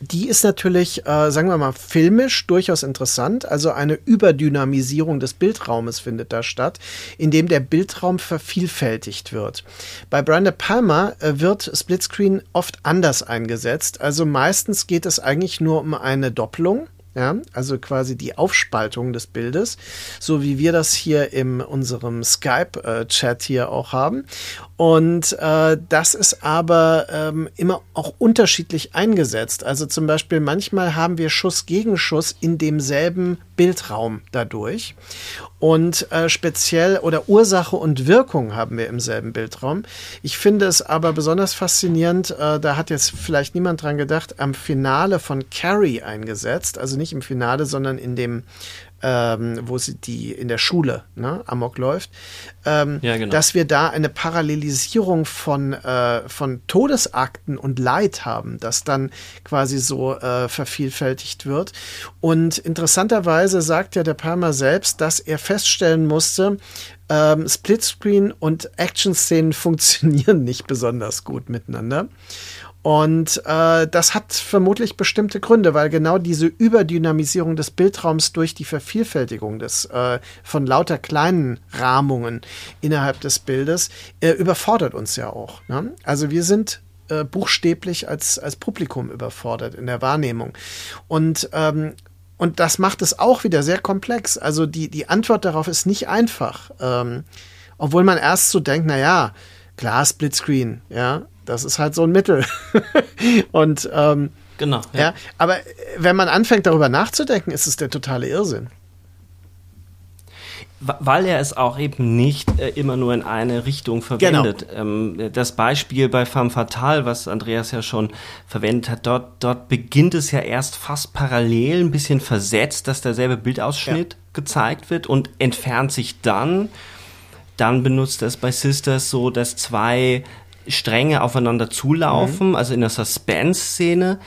die ist natürlich, äh, sagen wir mal, filmisch durchaus interessant. Also eine Überdynamisierung des Bildraumes findet da statt, indem der Bildraum vervielfältigt wird. Bei Brian De Palma äh, wird Splitscreen oft anders eingesetzt. Also meistens geht es eigentlich nur um eine Doppelung ja, also quasi die Aufspaltung des Bildes, so wie wir das hier in unserem Skype-Chat hier auch haben. Und äh, das ist aber ähm, immer auch unterschiedlich eingesetzt. Also zum Beispiel manchmal haben wir Schuss gegen Schuss in demselben Bildraum dadurch. Und äh, speziell oder Ursache und Wirkung haben wir im selben Bildraum. Ich finde es aber besonders faszinierend, äh, da hat jetzt vielleicht niemand dran gedacht, am Finale von Carrie eingesetzt. Also nicht im Finale, sondern in dem ähm, wo sie die in der Schule ne, Amok läuft, ähm, ja, genau. dass wir da eine Parallelisierung von, äh, von Todesakten und Leid haben, das dann quasi so äh, vervielfältigt wird. Und interessanterweise sagt ja der Palmer selbst, dass er feststellen musste, ähm, Splitscreen und Action-Szenen [laughs] funktionieren nicht besonders gut miteinander. Und äh, das hat vermutlich bestimmte Gründe, weil genau diese Überdynamisierung des Bildraums durch die Vervielfältigung des, äh, von lauter kleinen Rahmungen innerhalb des Bildes äh, überfordert uns ja auch. Ne? Also wir sind äh, buchstäblich als, als Publikum überfordert in der Wahrnehmung. Und ähm, und das macht es auch wieder sehr komplex. Also die, die Antwort darauf ist nicht einfach. Ähm, obwohl man erst so denkt, na ja, klar, Splitscreen, ja, das ist halt so ein Mittel. [laughs] und ähm, genau. Ja. ja. aber wenn man anfängt darüber nachzudenken, ist es der totale Irrsinn. Weil er es auch eben nicht äh, immer nur in eine Richtung verwendet. Genau. Ähm, das Beispiel bei Femme Fatale, was Andreas ja schon verwendet hat, dort, dort beginnt es ja erst fast parallel, ein bisschen versetzt, dass derselbe Bildausschnitt ja. gezeigt wird und entfernt sich dann. Dann benutzt er es bei Sisters so, dass zwei Stränge aufeinander zulaufen, mhm. also in der Suspense-Szene.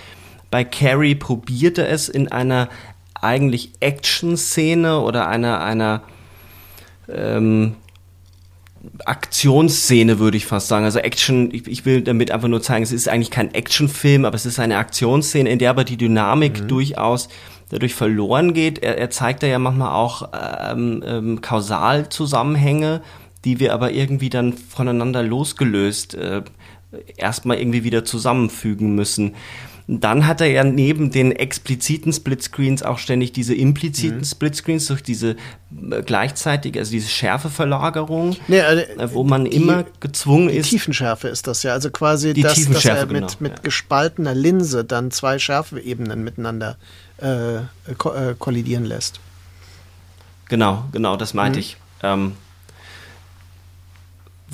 Bei Carrie probiert er es in einer eigentlich Action-Szene oder einer, einer ähm, Aktionsszene, würde ich fast sagen. Also Action, ich, ich, will damit einfach nur zeigen, es ist eigentlich kein Actionfilm, aber es ist eine Aktionsszene, in der aber die Dynamik mhm. durchaus dadurch verloren geht. Er, er zeigt da ja manchmal auch ähm, ähm, Kausalzusammenhänge die wir aber irgendwie dann voneinander losgelöst äh, erstmal irgendwie wieder zusammenfügen müssen. Dann hat er ja neben den expliziten Splitscreens auch ständig diese impliziten mhm. Splitscreens durch diese äh, gleichzeitig, also diese Schärfeverlagerung, nee, also äh, wo man die, immer gezwungen die ist. Die Tiefenschärfe ist das ja, also quasi, die dass, dass er mit, genau, mit ja. gespaltener Linse dann zwei Schärfeebenen miteinander äh, ko äh, kollidieren lässt. Genau, genau, das meinte mhm. ich. Ähm,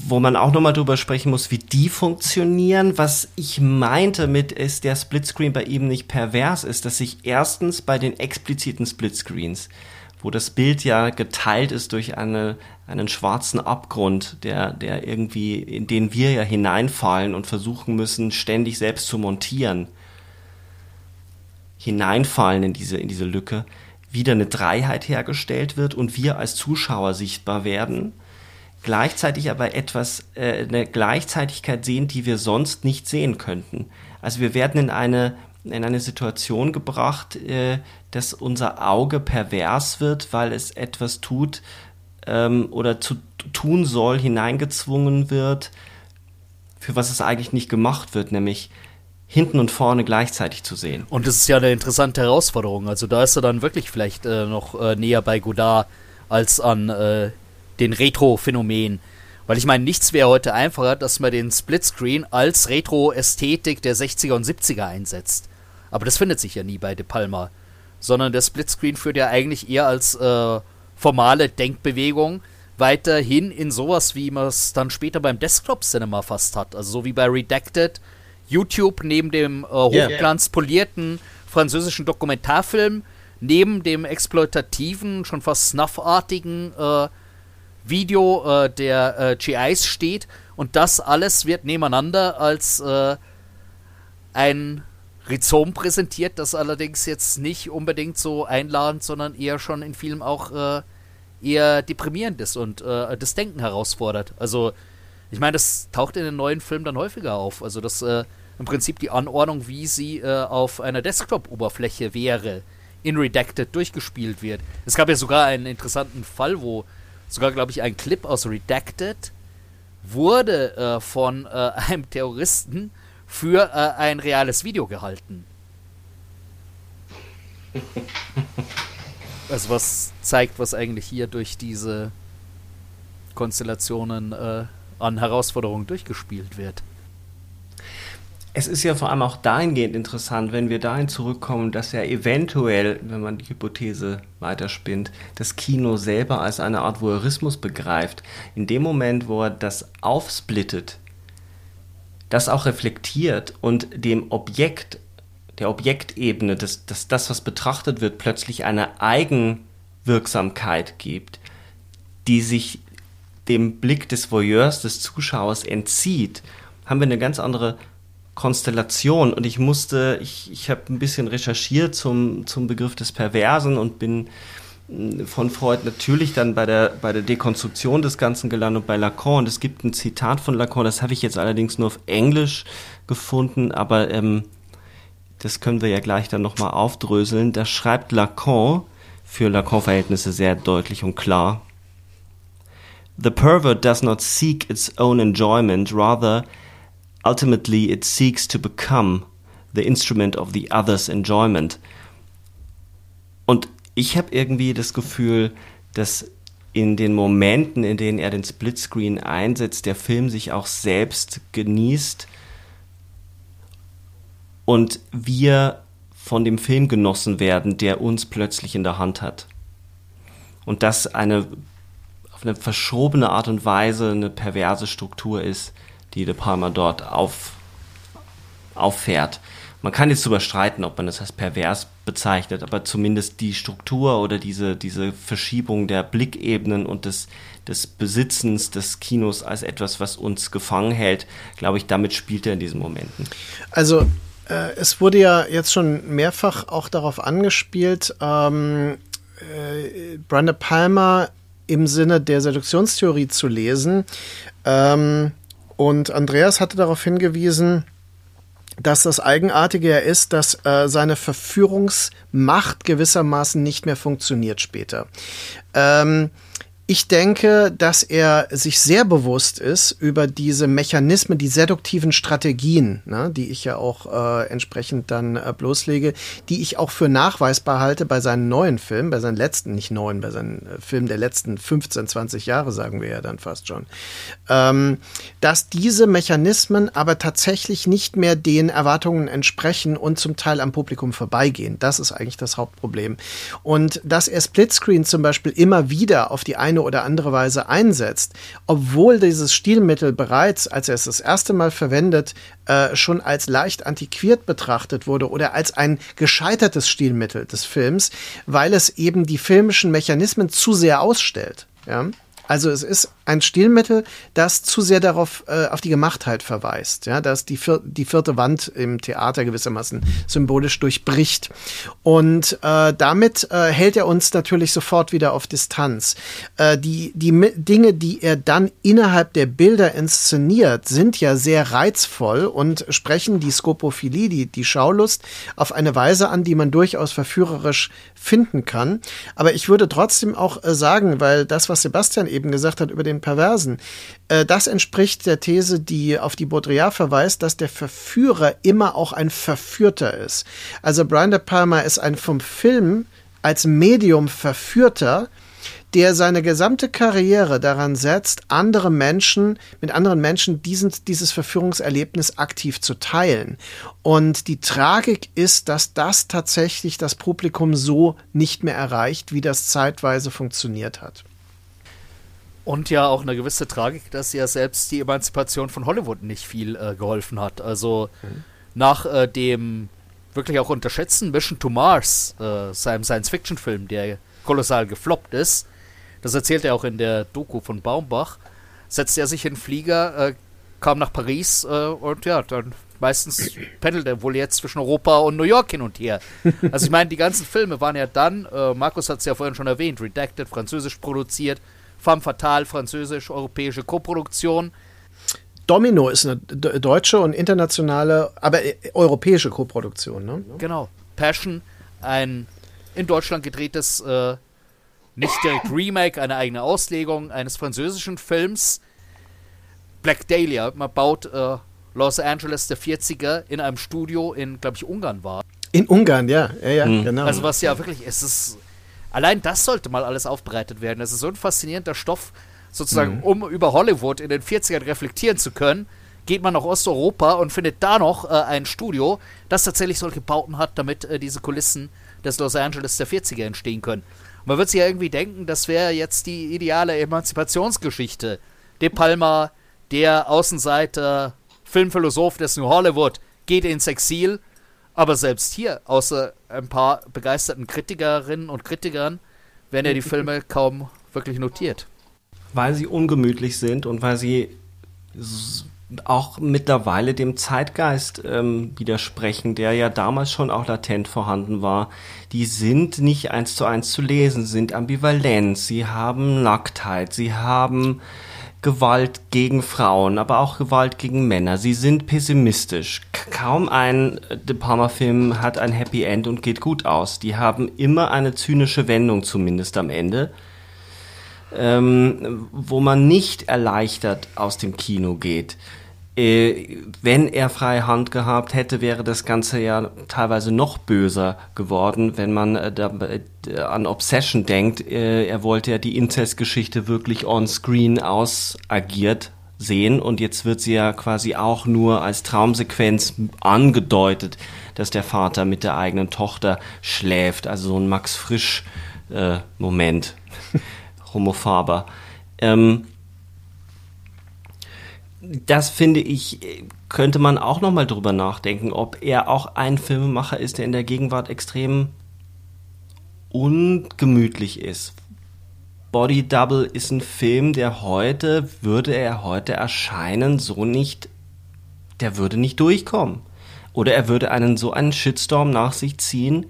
wo man auch nochmal drüber sprechen muss, wie die funktionieren. Was ich meinte mit, ist der Splitscreen bei ihm nicht pervers ist, dass sich erstens bei den expliziten Splitscreens, wo das Bild ja geteilt ist durch eine, einen schwarzen Abgrund, der, der irgendwie, in den wir ja hineinfallen und versuchen müssen, ständig selbst zu montieren, hineinfallen in diese, in diese Lücke, wieder eine Dreiheit hergestellt wird und wir als Zuschauer sichtbar werden gleichzeitig aber etwas, äh, eine Gleichzeitigkeit sehen, die wir sonst nicht sehen könnten. Also wir werden in eine, in eine Situation gebracht, äh, dass unser Auge pervers wird, weil es etwas tut ähm, oder zu tun soll, hineingezwungen wird, für was es eigentlich nicht gemacht wird, nämlich hinten und vorne gleichzeitig zu sehen. Und das ist ja eine interessante Herausforderung. Also da ist er dann wirklich vielleicht äh, noch äh, näher bei Godard als an äh, den Retro-Phänomen. Weil ich meine, nichts wäre heute einfacher, dass man den Splitscreen als Retro-Ästhetik der 60er und 70er einsetzt. Aber das findet sich ja nie bei De Palma. Sondern der Splitscreen führt ja eigentlich eher als äh, formale Denkbewegung weiterhin in sowas, wie man es dann später beim Desktop-Cinema fast hat. Also so wie bei Redacted, YouTube neben dem äh, hochglanzpolierten französischen Dokumentarfilm, neben dem exploitativen, schon fast snuffartigen äh, Video äh, der äh, GIs steht und das alles wird nebeneinander als äh, ein Rhizom präsentiert, das allerdings jetzt nicht unbedingt so einladend, sondern eher schon in Filmen auch äh, eher deprimierend ist und äh, das Denken herausfordert. Also, ich meine, das taucht in den neuen Filmen dann häufiger auf. Also, dass äh, im Prinzip die Anordnung, wie sie auf einer Desktop-Oberfläche wäre, in Redacted durchgespielt wird. Es gab ja sogar einen interessanten Fall, wo sogar, glaube ich, ein Clip aus Redacted wurde äh, von äh, [laughs] einem Terroristen für äh, ein reales Video gehalten. [laughs] Also was zeigt, was eigentlich hier durch diese Konstellationen äh, an Herausforderungen durchgespielt wird. Es ist ja vor allem auch dahingehend interessant, wenn wir dahin zurückkommen, dass ja eventuell, wenn man die Hypothese weiterspinnt, das Kino selber als eine Art Voyeurismus begreift. In dem Moment, wo er das aufsplittet, das auch reflektiert und dem Objekt, der Objektebene, dass das, das, was betrachtet wird, plötzlich eine Eigenwirksamkeit gibt, die sich dem Blick des Voyeurs, des Zuschauers entzieht, haben wir eine ganz andere Konstellation und ich musste, ich, ich habe ein bisschen recherchiert zum, zum Begriff des Perversen und bin mm, von Freud natürlich dann bei der, bei der Dekonstruktion des Ganzen gelandet und bei Lacan. Und es gibt ein Zitat von Lacan, das habe ich jetzt allerdings nur auf Englisch gefunden, aber ähm, das können wir ja gleich dann nochmal aufdröseln. Da schreibt Lacan für Lacan-Verhältnisse sehr deutlich und klar. The pervert does not seek its own enjoyment, rather ultimately it seeks to become the instrument of the other's enjoyment. Und ich habe irgendwie das Gefühl, dass in den Momenten, in denen er den Splitscreen einsetzt, der Film sich auch selbst genießt und wir von dem Film genossen werden, der uns plötzlich in der Hand hat. Und das eine auf eine verschobene Art und Weise eine perverse Struktur ist, die De Palma dort auf, auffährt. Man kann jetzt darüber streiten, ob man das als pervers bezeichnet, aber zumindest die Struktur oder diese, diese Verschiebung der Blickebenen und des, des Besitzens des Kinos als etwas, was uns gefangen hält, glaube ich, damit spielt er in diesen Momenten. Also äh, es wurde ja jetzt schon mehrfach auch darauf angespielt, ähm, äh, Brenda Palmer im Sinne der Seduktionstheorie zu lesen. Ähm, und Andreas hatte darauf hingewiesen, dass das Eigenartige ja ist, dass äh, seine Verführungsmacht gewissermaßen nicht mehr funktioniert später. Ähm, ich denke, dass er sich sehr bewusst ist über diese Mechanismen, die seduktiven Strategien, ne, die ich ja auch äh, entsprechend dann äh, bloßlege, die ich auch für nachweisbar halte bei seinen neuen Filmen, bei seinen letzten, nicht neuen, bei seinen äh, Filmen der letzten 15, 20 Jahre, sagen wir ja dann fast schon, ähm, dass diese Mechanismen aber tatsächlich nicht mehr den Erwartungen entsprechen und zum Teil am Publikum vorbeigehen. Das ist eigentlich das Hauptproblem. Und dass er Splitscreen zum Beispiel immer wieder auf die eine eine oder andere Weise einsetzt, obwohl dieses Stilmittel bereits, als er es das erste Mal verwendet, äh, schon als leicht antiquiert betrachtet wurde oder als ein gescheitertes Stilmittel des Films, weil es eben die filmischen Mechanismen zu sehr ausstellt. Ja? Also es ist ein Stilmittel, das zu sehr darauf äh, auf die Gemachtheit verweist, ja, dass die, vier, die vierte Wand im Theater gewissermaßen symbolisch durchbricht. Und äh, damit äh, hält er uns natürlich sofort wieder auf Distanz. Äh, die, die Dinge, die er dann innerhalb der Bilder inszeniert, sind ja sehr reizvoll und sprechen die Skopophilie, die, die Schaulust, auf eine Weise an, die man durchaus verführerisch finden kann. Aber ich würde trotzdem auch äh, sagen, weil das, was Sebastian eben gesagt hat über den Perversen. Äh, das entspricht der These, die auf die Baudrillard verweist, dass der Verführer immer auch ein Verführter ist. Also Brian De Palma ist ein vom Film als Medium Verführter, der seine gesamte Karriere daran setzt, andere Menschen, mit anderen Menschen diesen, dieses Verführungserlebnis aktiv zu teilen. Und die Tragik ist, dass das tatsächlich das Publikum so nicht mehr erreicht, wie das zeitweise funktioniert hat. Und ja auch eine gewisse Tragik, dass ja selbst die Emanzipation von Hollywood nicht viel äh, geholfen hat. Also mhm. nach äh, dem wirklich auch unterschätzten Mission to Mars, äh, seinem Science-Fiction-Film, der kolossal gefloppt ist, das erzählt er auch in der Doku von Baumbach, setzte er sich in den Flieger, äh, kam nach Paris äh, und ja, dann meistens [clears throat] pendelt er wohl jetzt zwischen Europa und New York hin und her. [laughs] Also ich meine, die ganzen Filme waren ja dann, äh, Markus hat es ja vorhin schon erwähnt, Redacted, französisch produziert, Femme Fatale, französisch-europäische Koproduktion. Domino ist eine deutsche und internationale, aber äh, europäische Koproduktion, ne? Genau. Passion, ein in Deutschland gedrehtes, äh, nicht direkt Remake, eine eigene Auslegung eines französischen Films. Black Dahlia, man baut äh, Los Angeles der 40er in einem Studio in, glaube ich, Ungarn war. In Ungarn, ja, ja, ja, mhm. genau. Also was ja wirklich, es ist Allein das sollte mal alles aufbereitet werden. Das ist so ein faszinierender Stoff, sozusagen, mhm. um über Hollywood in den 40ern reflektieren zu können. Geht man nach Osteuropa und findet da noch äh, ein Studio, das tatsächlich solche Bauten hat, damit äh, diese Kulissen des Los Angeles der 40er entstehen können. Und man wird sich ja irgendwie denken, das wäre jetzt die ideale Emanzipationsgeschichte. De Palma, der Außenseiter, Filmphilosoph des New Hollywood, geht ins Exil aber selbst hier, außer ein paar begeisterten Kritikerinnen und Kritikern, werden ja die Filme kaum wirklich notiert. Weil sie ungemütlich sind und weil sie auch mittlerweile dem Zeitgeist ähm, widersprechen, der ja damals schon auch latent vorhanden war. Die sind nicht eins zu eins zu lesen, sind ambivalent, sie haben Nacktheit, sie haben Gewalt gegen Frauen, aber auch Gewalt gegen Männer. Sie sind pessimistisch. Kaum ein De Palma-Film hat ein Happy End und geht gut aus. Die haben immer eine zynische Wendung, zumindest am Ende, ähm, wo man nicht erleichtert aus dem Kino geht. Äh, wenn er freie Hand gehabt hätte, wäre das Ganze ja teilweise noch böser geworden, wenn man äh, äh, an Obsession denkt. Er wollte ja die Incest-Geschichte wirklich on-screen ausagiert sehen und jetzt wird sie ja quasi auch nur als Traumsequenz angedeutet, dass der Vater mit der eigenen Tochter schläft. Also so ein Max Frisch-Moment. [laughs] Homophaber. Ähm, das finde ich, könnte man auch nochmal drüber nachdenken, ob er auch ein Filmemacher ist, der in der Gegenwart extrem ungemütlich ist. Body Double ist ein Film, der heute, würde er heute erscheinen, so nicht, der würde nicht durchkommen. Oder er würde einen so einen Shitstorm nach sich ziehen,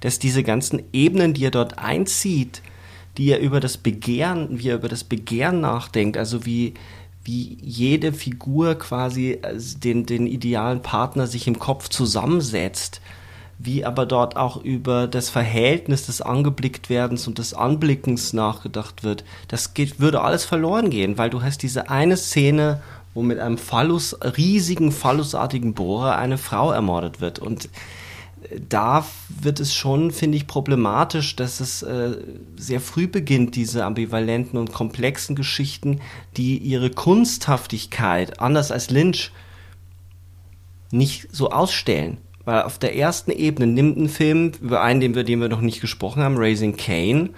dass diese ganzen Ebenen, die er dort einzieht, die er über das Begehren, wie er über das Begehren nachdenkt, also wie, wie jede Figur quasi äh, den, den idealen Partner sich im Kopf zusammensetzt, wie aber dort auch über das Verhältnis des Angeblicktwerdens und des Anblickens nachgedacht wird. Das geht, würde alles verloren gehen, weil du hast diese eine Szene, wo mit einem Phallus, riesigen phallusartigen Bohrer eine Frau ermordet wird und da wird es schon, finde ich, problematisch, dass es äh, sehr früh beginnt, diese ambivalenten und komplexen Geschichten, die ihre Kunsthaftigkeit, anders als Lynch, nicht so ausstellen. Weil auf der ersten Ebene nimmt ein Film, über einen, den wir, den wir noch nicht gesprochen haben, Raising Kane,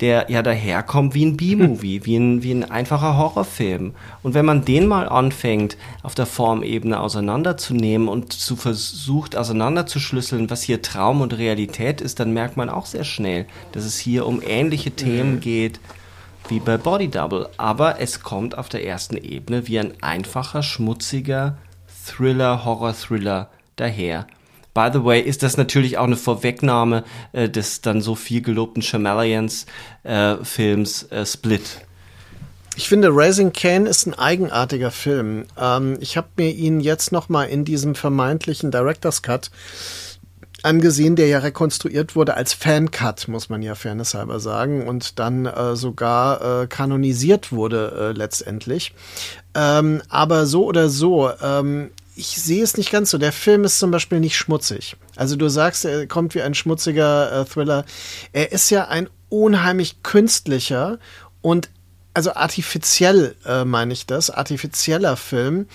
der ja daherkommt wie ein B-Movie, [laughs] wie ein, wie ein einfacher Horrorfilm. Und wenn man den mal anfängt, auf der Formebene auseinanderzunehmen und zu versucht auseinanderzuschlüsseln, was hier Traum und Realität ist, dann merkt man auch sehr schnell, dass es hier um ähnliche Themen mhm. geht wie bei Body Double. Aber es kommt auf der ersten Ebene wie ein einfacher, schmutziger Thriller, Horror-Thriller daher. By the way, ist das natürlich auch eine Vorwegnahme äh, des dann so viel gelobten Shyamalan-Films äh, äh, Split. Ich finde, Raising Kane ist ein eigenartiger Film. Ähm, ich habe mir ihn jetzt noch mal in diesem vermeintlichen Director's Cut angesehen, der ja rekonstruiert wurde als Fan-Cut, muss man ja fairnesshalber sagen, und dann äh, sogar äh, kanonisiert wurde äh, letztendlich. Ähm, aber so oder so, ähm, ich sehe es nicht ganz so. Der Film ist zum Beispiel nicht schmutzig. Also du sagst, er kommt wie ein schmutziger äh, Thriller. Er ist ja ein unheimlich künstlicher und also artifiziell äh, meine ich das, artifizieller Film,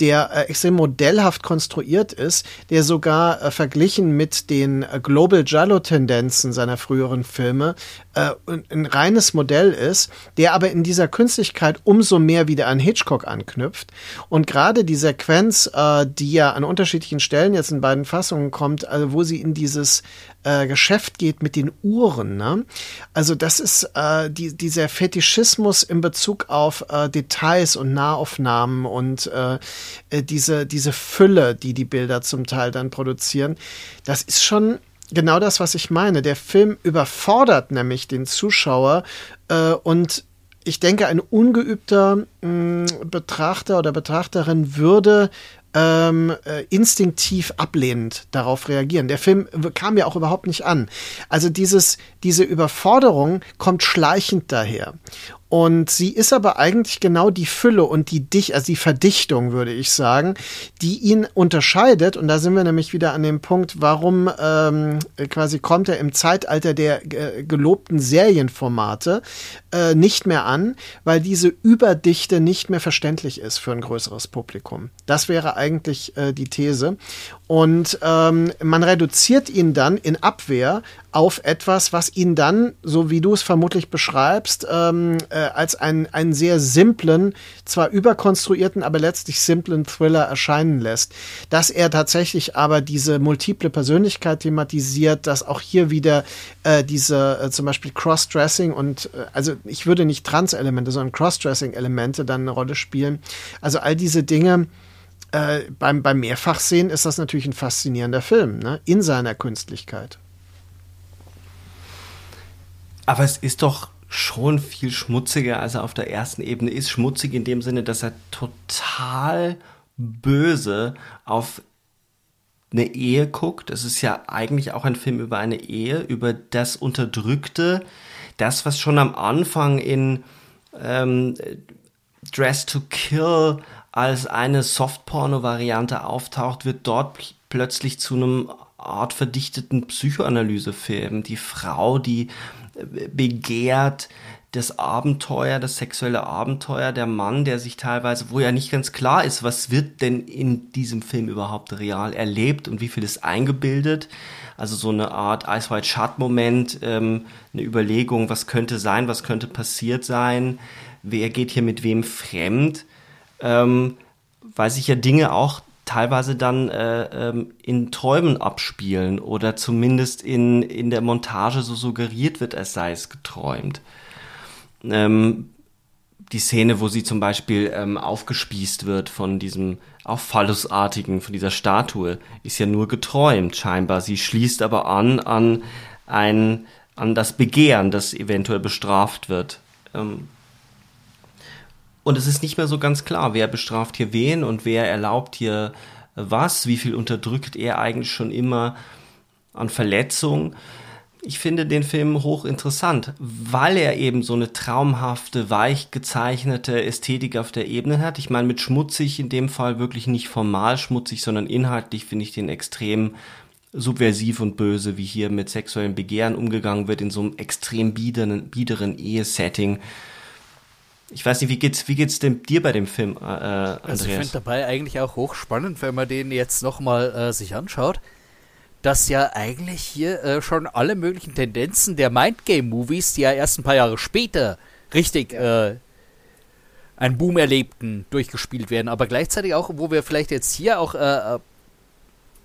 der äh, extrem modellhaft konstruiert ist, der sogar äh, verglichen mit den äh, Global Giallo-Tendenzen seiner früheren Filme äh, ein reines Modell ist, der aber in dieser Künstlichkeit umso mehr wieder an Hitchcock anknüpft. Und gerade die Sequenz, äh, die ja an unterschiedlichen Stellen jetzt in beiden Fassungen kommt, also wo sie in dieses Geschäft geht mit den Uhren. Ne? Also das ist äh, die, dieser Fetischismus in Bezug auf äh, Details und Nahaufnahmen und äh, äh, diese, diese Fülle, die die Bilder zum Teil dann produzieren. Das ist schon genau das, was ich meine. Der Film überfordert nämlich den Zuschauer äh, und ich denke, ein ungeübter mh, mm, Betrachter oder Betrachterin würde ähm, äh, instinktiv ablehnend darauf reagieren. Der Film kam ja auch überhaupt nicht an. Also dieses, diese Überforderung kommt schleichend daher. Und sie ist aber eigentlich genau die Fülle und die Dich, also die Verdichtung, würde ich sagen, die ihn unterscheidet. Und da sind wir nämlich wieder an dem Punkt, warum ähm, quasi kommt er im Zeitalter der äh, gelobten Serienformate äh, nicht mehr an, weil diese Überdichte nicht mehr verständlich ist für ein größeres Publikum. Das wäre eigentlich äh, die These. Und ähm, man reduziert ihn dann in Abwehr auf etwas, was ihn dann, so wie du es vermutlich beschreibst, ähm, äh, als einen, einen sehr simplen, zwar überkonstruierten, aber letztlich simplen Thriller erscheinen lässt. Dass er tatsächlich aber diese multiple Persönlichkeit thematisiert, dass auch hier wieder äh, diese äh, zum Beispiel Crossdressing und äh, also ich würde nicht Trans-Elemente, sondern Crossdressing-Elemente dann eine Rolle spielen. Also all diese Dinge äh, beim, beim Mehrfachsehen ist das natürlich ein faszinierender Film, ne? in seiner Künstlichkeit. Aber es ist doch schon viel schmutziger, als er auf der ersten Ebene ist. Schmutzig in dem Sinne, dass er total böse auf eine Ehe guckt. Es ist ja eigentlich auch ein Film über eine Ehe, über das Unterdrückte, das, was schon am Anfang in ähm, Dress to Kill als eine Softporno-Variante auftaucht, wird dort plötzlich zu einem Art verdichteten Psychoanalysefilm. Die Frau, die begehrt das Abenteuer, das sexuelle Abenteuer, der Mann, der sich teilweise, wo ja nicht ganz klar ist, was wird denn in diesem Film überhaupt real erlebt und wie viel ist eingebildet. Also so eine Art Ice White Shut Moment, ähm, eine Überlegung, was könnte sein, was könnte passiert sein, wer geht hier mit wem fremd ähm, weil sich ja Dinge auch teilweise dann äh, ähm, in Träumen abspielen oder zumindest in, in der Montage so suggeriert wird, als sei es geträumt. Ähm, die Szene, wo sie zum Beispiel ähm, aufgespießt wird von diesem auch von dieser Statue, ist ja nur geträumt scheinbar. Sie schließt aber an an ein, an das Begehren, das eventuell bestraft wird. Ähm, und es ist nicht mehr so ganz klar, wer bestraft hier wen und wer erlaubt hier was, wie viel unterdrückt er eigentlich schon immer an Verletzung. Ich finde den Film hochinteressant, weil er eben so eine traumhafte, weich gezeichnete Ästhetik auf der Ebene hat. Ich meine, mit schmutzig in dem Fall wirklich nicht formal schmutzig, sondern inhaltlich finde ich den extrem subversiv und böse, wie hier mit sexuellem Begehren umgegangen wird in so einem extrem biederen, biederen Ehesetting. Ich weiß nicht, wie geht's, wie geht's denn dir bei dem Film, äh, Andreas? Also ich finde dabei eigentlich auch hochspannend, wenn man den jetzt nochmal äh, sich anschaut. dass ja eigentlich hier äh, schon alle möglichen Tendenzen der Mindgame-Movies, die ja erst ein paar Jahre später richtig äh, einen Boom erlebten, durchgespielt werden. Aber gleichzeitig auch, wo wir vielleicht jetzt hier auch, äh, äh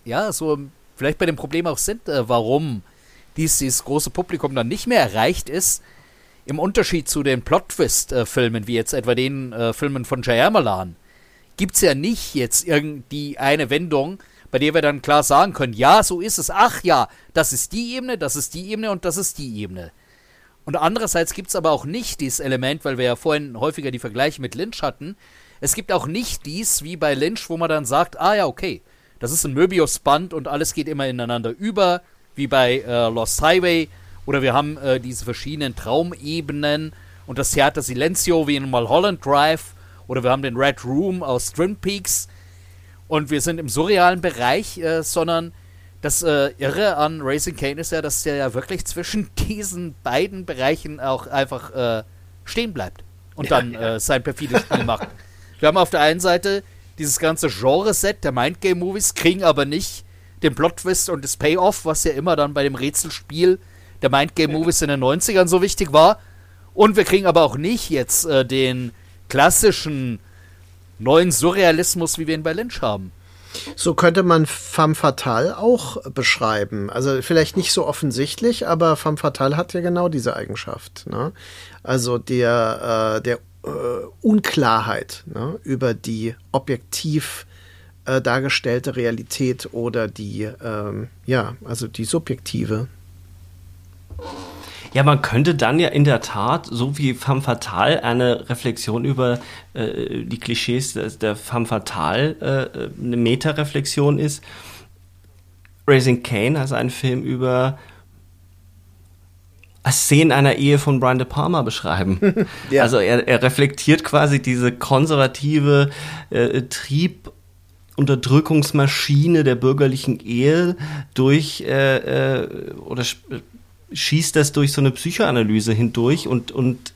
ja, so vielleicht bei dem Problem auch sind, äh, warum dies, dieses große Publikum dann nicht mehr erreicht ist, im Unterschied zu den Plot-Twist-Filmen, wie jetzt etwa den äh, Filmen von Shyamalan, gibt es ja nicht jetzt irgendwie eine Wendung, bei der wir dann klar sagen können, ja, so ist es, ach ja, das ist die Ebene, das ist die Ebene und das ist die Ebene. Und andererseits gibt es aber auch nicht dieses Element, weil wir ja vorhin häufiger die Vergleiche mit Lynch hatten, es gibt auch nicht dies wie bei Lynch, wo man dann sagt, ah ja, okay, das ist ein Möbius-Band und alles geht immer ineinander über, wie bei äh, Lost Highway, oder wir haben äh, diese verschiedenen Traumebenen und das Theater Silencio wie in Mulholland Drive, oder wir haben den Red Room aus Twin Peaks, und wir sind im surrealen Bereich, äh, sondern das äh, Irre an Racing Kane ist ja, dass der ja wirklich zwischen [laughs] diesen beiden Bereichen auch einfach äh, stehen bleibt und ja, dann ja. Äh, sein perfides Spiel macht. Wir haben auf der einen Seite dieses ganze Genre-Set der Mindgame-Movies, kriegen aber nicht den Plot-Twist und das Payoff, was ja immer dann bei dem Rätselspiel der Mindgame-Movies in den 90ern so wichtig war. Und wir kriegen aber auch nicht jetzt äh, den klassischen neuen Surrealismus, wie wir ihn bei Lynch haben. So könnte man Femme Fatale auch beschreiben. Also vielleicht nicht so offensichtlich, aber Femme Fatale hat ja genau diese Eigenschaft. Ne? Also der, äh, der äh, Unklarheit ne? über die objektiv äh, dargestellte Realität oder die, ähm, ja, also die subjektive. Ja, man könnte dann ja in der Tat, so wie Femme Fatale, eine Reflexion über äh, die Klischees der, Femme Fatale äh, eine Meta-Reflexion ist. Raising Kane, also ein Film über Szenen einer Ehe von Brian De Palma beschreiben. [laughs] ja. Also er, er reflektiert quasi diese konservative äh, Trieb Unterdrückungsmaschine der bürgerlichen Ehe durch äh, äh, oder schießt das durch so eine Psychoanalyse hindurch und, und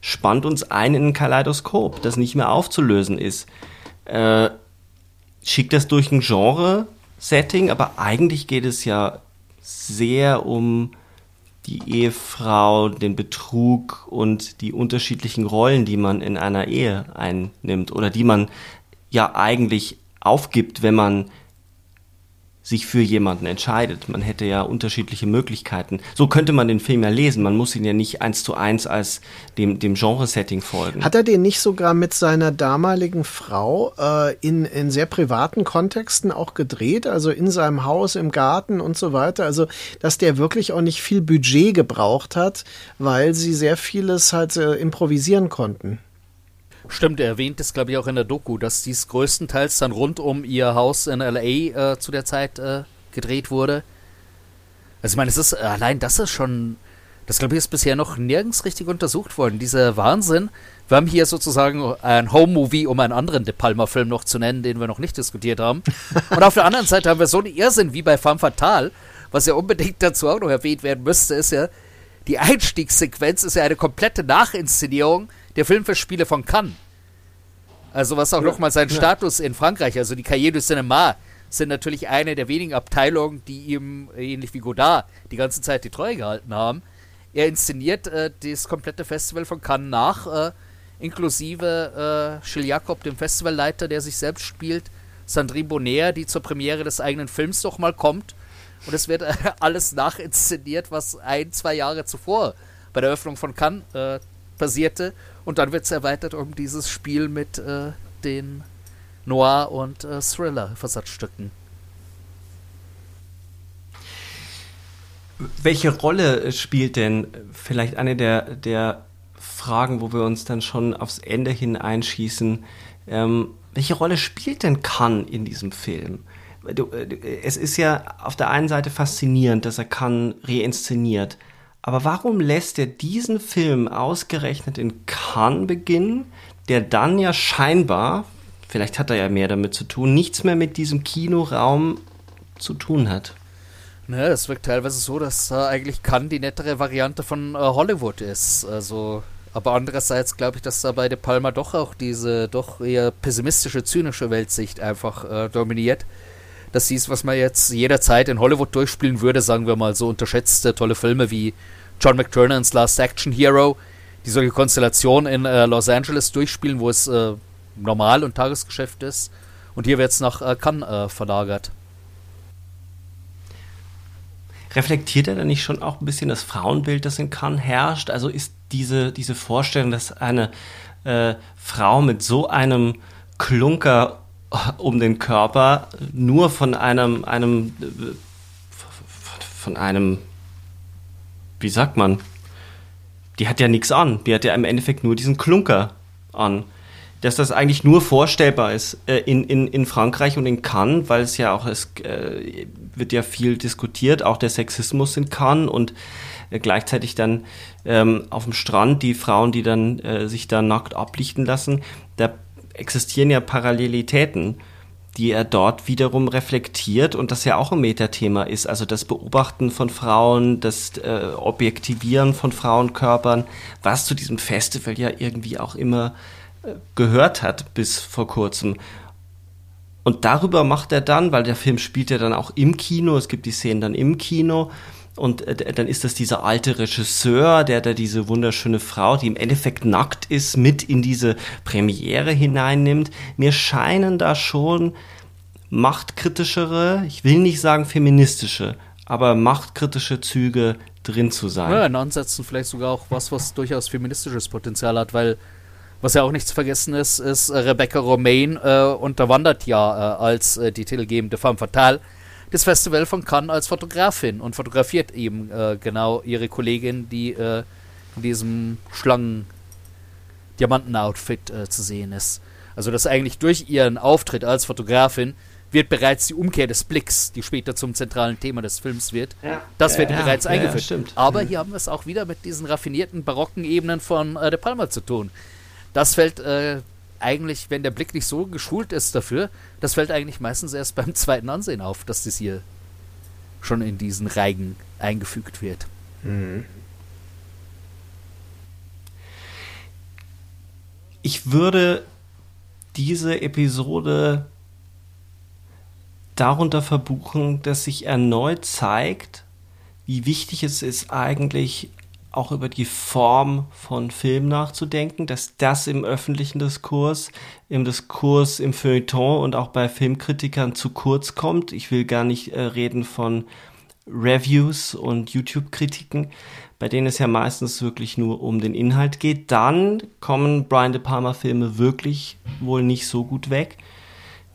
spannt uns ein in ein Kaleidoskop, das nicht mehr aufzulösen ist. Äh, schickt das durch ein Genre-Setting, aber eigentlich geht es ja sehr um die Ehefrau, den Betrug und die unterschiedlichen Rollen, die man in einer Ehe einnimmt oder die man ja eigentlich aufgibt, wenn man sich für jemanden entscheidet. Man hätte ja unterschiedliche Möglichkeiten. So könnte man den Film ja lesen. Man muss ihn ja nicht eins zu eins als dem, dem Genre-Setting folgen. Hat er den nicht sogar mit seiner damaligen Frau äh, in, in sehr privaten Kontexten auch gedreht? Also in seinem Haus, im Garten und so weiter? Also, dass der wirklich auch nicht viel Budget gebraucht hat, weil sie sehr vieles halt äh, improvisieren konnten. Stimmt, er erwähnt es, glaube ich, auch in der Doku, dass dies größtenteils dann rund um ihr Haus in L.A. Äh, zu der Zeit äh, gedreht wurde. Also ich meine, es ist, allein das ist schon, das glaube ich ist bisher noch nirgends richtig untersucht worden. Dieser Wahnsinn. Wir haben hier sozusagen ein Home-Movie, um einen anderen De Palma-Film noch zu nennen, den wir noch nicht diskutiert haben. [laughs] Und auf der anderen Seite haben wir so einen Irrsinn wie bei Femme Fatale, was ja unbedingt [laughs] dazu auch noch erwähnt werden müsste, ist ja, die Einstiegssequenz ist ja eine komplette Nachinszenierung der Filmfestspiele von Cannes. Also was auch ja, nochmal seinen ja. Status in Frankreich, also die Cahiers du Cinema sind natürlich eine der wenigen Abteilungen, die ihm, ähnlich wie Godard, die ganze Zeit die Treue gehalten haben. Er inszeniert äh, das komplette Festival von Cannes nach, äh, inklusive äh, Gilles Jacob, dem Festivalleiter, der sich selbst spielt, Sandrine Bonner, die zur Premiere des eigenen Films doch mal kommt. Und es wird äh, alles nachinszeniert, was ein, zwei Jahre zuvor bei der Eröffnung von Cannes äh, passierte. Und dann wird es erweitert um dieses Spiel mit äh, den Noir- und äh, Thriller-Versatzstücken. Welche Rolle spielt denn vielleicht eine der, der Fragen, wo wir uns dann schon aufs Ende hin einschießen? Ähm, welche Rolle spielt denn Khan in diesem Film? Äh, es ist ja auf der einen Seite faszinierend, dass er Khan reinszeniert. Aber warum lässt er diesen Film ausgerechnet in Cannes beginnen, der dann ja scheinbar, vielleicht hat er ja mehr damit zu tun, nichts mehr mit diesem Kinoraum zu tun hat? Naja, es wirkt teilweise so, dass äh, eigentlich Cannes die nettere Variante von äh, Hollywood ist. Also, aber andererseits glaube ich, dass da bei De Palma doch auch diese doch eher pessimistische, zynische Weltsicht einfach äh, dominiert sie ist, was man jetzt jederzeit in Hollywood durchspielen würde, sagen wir mal so unterschätzte tolle Filme wie John McTernans Last Action Hero, die solche Konstellationen in äh, Los Angeles durchspielen, wo es äh, normal und Tagesgeschäft ist. Und hier wird es nach äh, Cannes äh, verlagert. Reflektiert er da nicht schon auch ein bisschen das Frauenbild, das in Cannes herrscht? Also ist diese, diese Vorstellung, dass eine äh, Frau mit so einem Klunker um den Körper nur von einem, einem, von einem, wie sagt man, die hat ja nichts an. Die hat ja im Endeffekt nur diesen Klunker an. Dass das eigentlich nur vorstellbar ist äh, in, in, in Frankreich und in Cannes, weil es ja auch, es äh, wird ja viel diskutiert, auch der Sexismus in Cannes und äh, gleichzeitig dann ähm, auf dem Strand die Frauen, die dann äh, sich da nackt ablichten lassen, da existieren ja Parallelitäten die er dort wiederum reflektiert und das ja auch ein Metathema ist. Also das Beobachten von Frauen, das äh, Objektivieren von Frauenkörpern, was zu diesem Festival ja irgendwie auch immer äh, gehört hat bis vor kurzem. Und darüber macht er dann, weil der Film spielt ja dann auch im Kino, es gibt die Szenen dann im Kino, und äh, dann ist das dieser alte Regisseur, der da diese wunderschöne Frau, die im Endeffekt nackt ist, mit in diese Premiere hineinnimmt. Mir scheinen da schon machtkritischere, ich will nicht sagen feministische, aber machtkritische Züge drin zu sein. Ja, in Ansätzen vielleicht sogar auch was, was durchaus feministisches Potenzial hat, weil was ja auch nicht zu vergessen ist, ist Rebecca Romaine äh, unterwandert ja äh, als äh, die titelgebende Femme Fatale das Festival von Cannes als Fotografin und fotografiert eben äh, genau ihre Kollegin, die äh, in diesem Schlangen-Diamanten-Outfit äh, zu sehen ist. Also dass eigentlich durch ihren Auftritt als Fotografin wird bereits die Umkehr des Blicks, die später zum zentralen Thema des Films wird, ja. das wird ja, bereits ja, eingeführt. Aber hier haben wir es auch wieder mit diesen raffinierten barocken Ebenen von äh, De Palma zu tun. Das fällt äh, eigentlich, wenn der Blick nicht so geschult ist dafür, das fällt eigentlich meistens erst beim zweiten Ansehen auf, dass das hier schon in diesen Reigen eingefügt wird. Mhm. Ich würde diese Episode darunter verbuchen, dass sich erneut zeigt, wie wichtig es ist, eigentlich auch über die Form von Film nachzudenken, dass das im öffentlichen Diskurs, im Diskurs, im Feuilleton und auch bei Filmkritikern zu kurz kommt. Ich will gar nicht äh, reden von Reviews und YouTube-Kritiken, bei denen es ja meistens wirklich nur um den Inhalt geht. Dann kommen Brian De Palma-Filme wirklich wohl nicht so gut weg.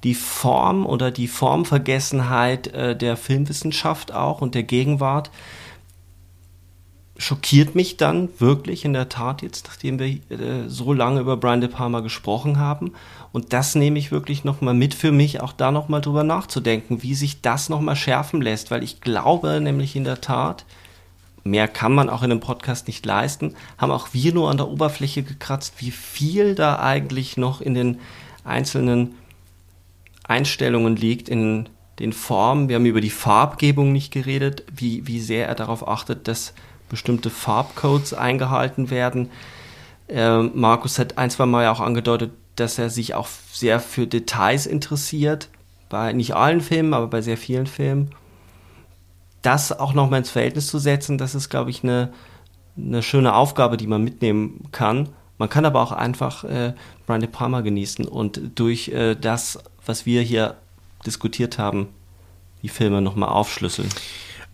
Die Form oder die Formvergessenheit äh, der Filmwissenschaft auch und der Gegenwart schockiert mich dann wirklich in der Tat jetzt, nachdem wir äh, so lange über Brian De Palma gesprochen haben. Und das nehme ich wirklich nochmal mit für mich, auch da nochmal drüber nachzudenken, wie sich das nochmal schärfen lässt, weil ich glaube nämlich in der Tat, mehr kann man auch in einem Podcast nicht leisten, haben auch wir nur an der Oberfläche gekratzt, wie viel da eigentlich noch in den einzelnen Einstellungen liegt, in den Formen. Wir haben über die Farbgebung nicht geredet, wie, wie sehr er darauf achtet, dass bestimmte Farbcodes eingehalten werden. Äh, Markus hat ein, zwei Mal ja auch angedeutet, dass er sich auch sehr für Details interessiert. Bei nicht allen Filmen, aber bei sehr vielen Filmen. Das auch nochmal ins Verhältnis zu setzen, das ist, glaube ich, eine, eine schöne Aufgabe, die man mitnehmen kann. Man kann aber auch einfach äh, Brian De Palma genießen und durch äh, das, was wir hier diskutiert haben, die Filme nochmal aufschlüsseln.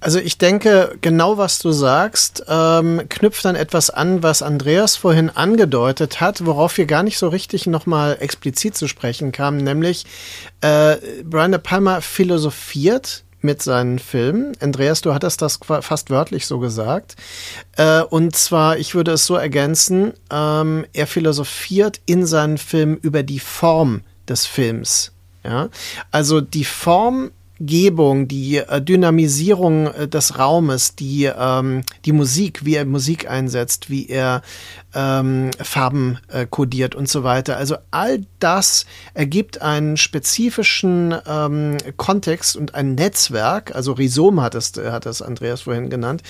Also ich denke, genau was du sagst, ähm, knüpft dann etwas an, was Andreas vorhin angedeutet hat, worauf wir gar nicht so richtig nochmal explizit zu sprechen kamen, nämlich äh, Brian De Palma philosophiert mit seinen Filmen. Andreas, du hattest das fast wörtlich so gesagt. Äh, und zwar, ich würde es so ergänzen, ähm, er philosophiert in seinen Filmen über die Form des Films. Ja? Also die Form Gebung, die äh, Dynamisierung äh, des Raumes, die, ähm, die Musik, wie er Musik einsetzt, wie er ähm, Farben äh, kodiert und so weiter. Also all das ergibt einen spezifischen ähm, Kontext und ein Netzwerk, also Rhizom hat es, hat es Andreas vorhin genannt,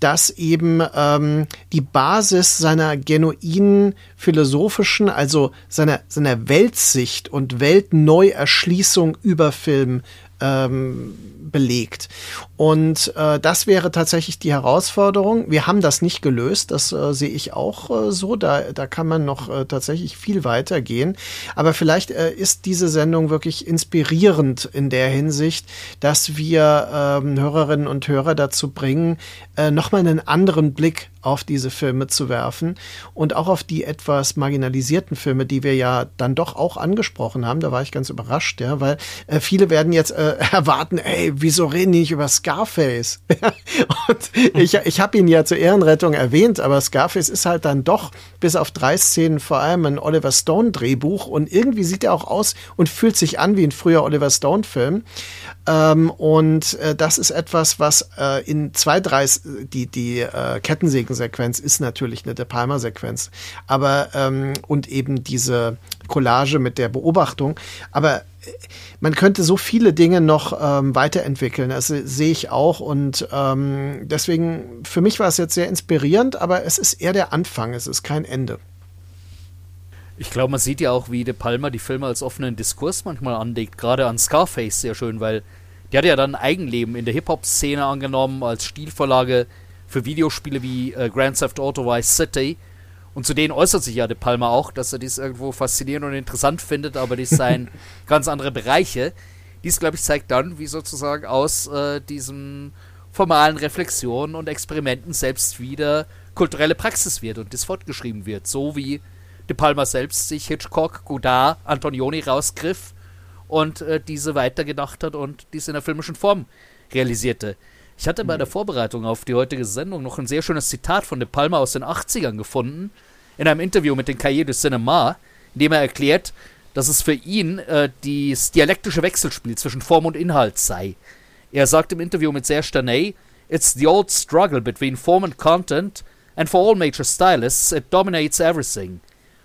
das eben ähm, die Basis seiner genuinen philosophischen, also seiner, seiner Weltsicht und Weltneuerschließung über Film ähm, belegt. Und äh, das wäre tatsächlich die Herausforderung. Wir haben das nicht gelöst, das äh, sehe ich auch äh, so. Da, da kann man noch äh, tatsächlich viel weiter gehen. Aber vielleicht äh, ist diese Sendung wirklich inspirierend in der Hinsicht, dass wir ähm, Hörerinnen und Hörer dazu bringen, äh, nochmal einen anderen Blick auf diese Filme zu werfen und auch auf die etwas marginalisierten Filme, die wir ja dann doch auch angesprochen haben. Da war ich ganz überrascht, ja, weil äh, viele werden jetzt äh, [laughs] erwarten, ey, wieso reden die nicht über Scarface? [laughs] und ich, ich habe ihn ja zur Ehrenrettung erwähnt, aber Scarface ist halt dann doch bis auf drei Szenen vor allem ein Oliver Stone Drehbuch und irgendwie sieht er auch aus und fühlt sich an wie ein früher Oliver Stone Film. Ähm, und äh, das ist etwas, was äh, in zwei, drei, die, die äh, Kettensägen-Sequenz ist natürlich eine De Palma-Sequenz. Aber, ähm, und eben diese Collage mit der Beobachtung. Aber äh, man könnte so viele Dinge noch ähm, weiterentwickeln. Das sehe ich auch. Und ähm, deswegen, für mich war es jetzt sehr inspirierend, aber es ist eher der Anfang, es ist kein Ende. Ich glaube, man sieht ja auch, wie De Palma die Filme als offenen Diskurs manchmal anlegt, gerade an Scarface sehr schön, weil der hat ja dann Eigenleben in der Hip-Hop-Szene angenommen als Stilvorlage für Videospiele wie äh, Grand Theft Auto Vice City. Und zu denen äußert sich ja De Palma auch, dass er dies irgendwo faszinierend und interessant findet, aber dies seien [laughs] ganz andere Bereiche. Dies, glaube ich, zeigt dann, wie sozusagen aus äh, diesen formalen Reflexionen und Experimenten selbst wieder kulturelle Praxis wird und das fortgeschrieben wird. So wie De Palma selbst sich Hitchcock, Godard, Antonioni rausgriff und äh, diese weitergedacht hat und dies in der filmischen Form realisierte. Ich hatte bei der Vorbereitung auf die heutige Sendung noch ein sehr schönes Zitat von De Palma aus den 80ern gefunden, in einem Interview mit den Cahiers du Cinema, in dem er erklärt, dass es für ihn äh, das dialektische Wechselspiel zwischen Form und Inhalt sei. Er sagt im Interview mit Serge Daney, It's the old struggle between form and content, and for all major stylists, it dominates everything.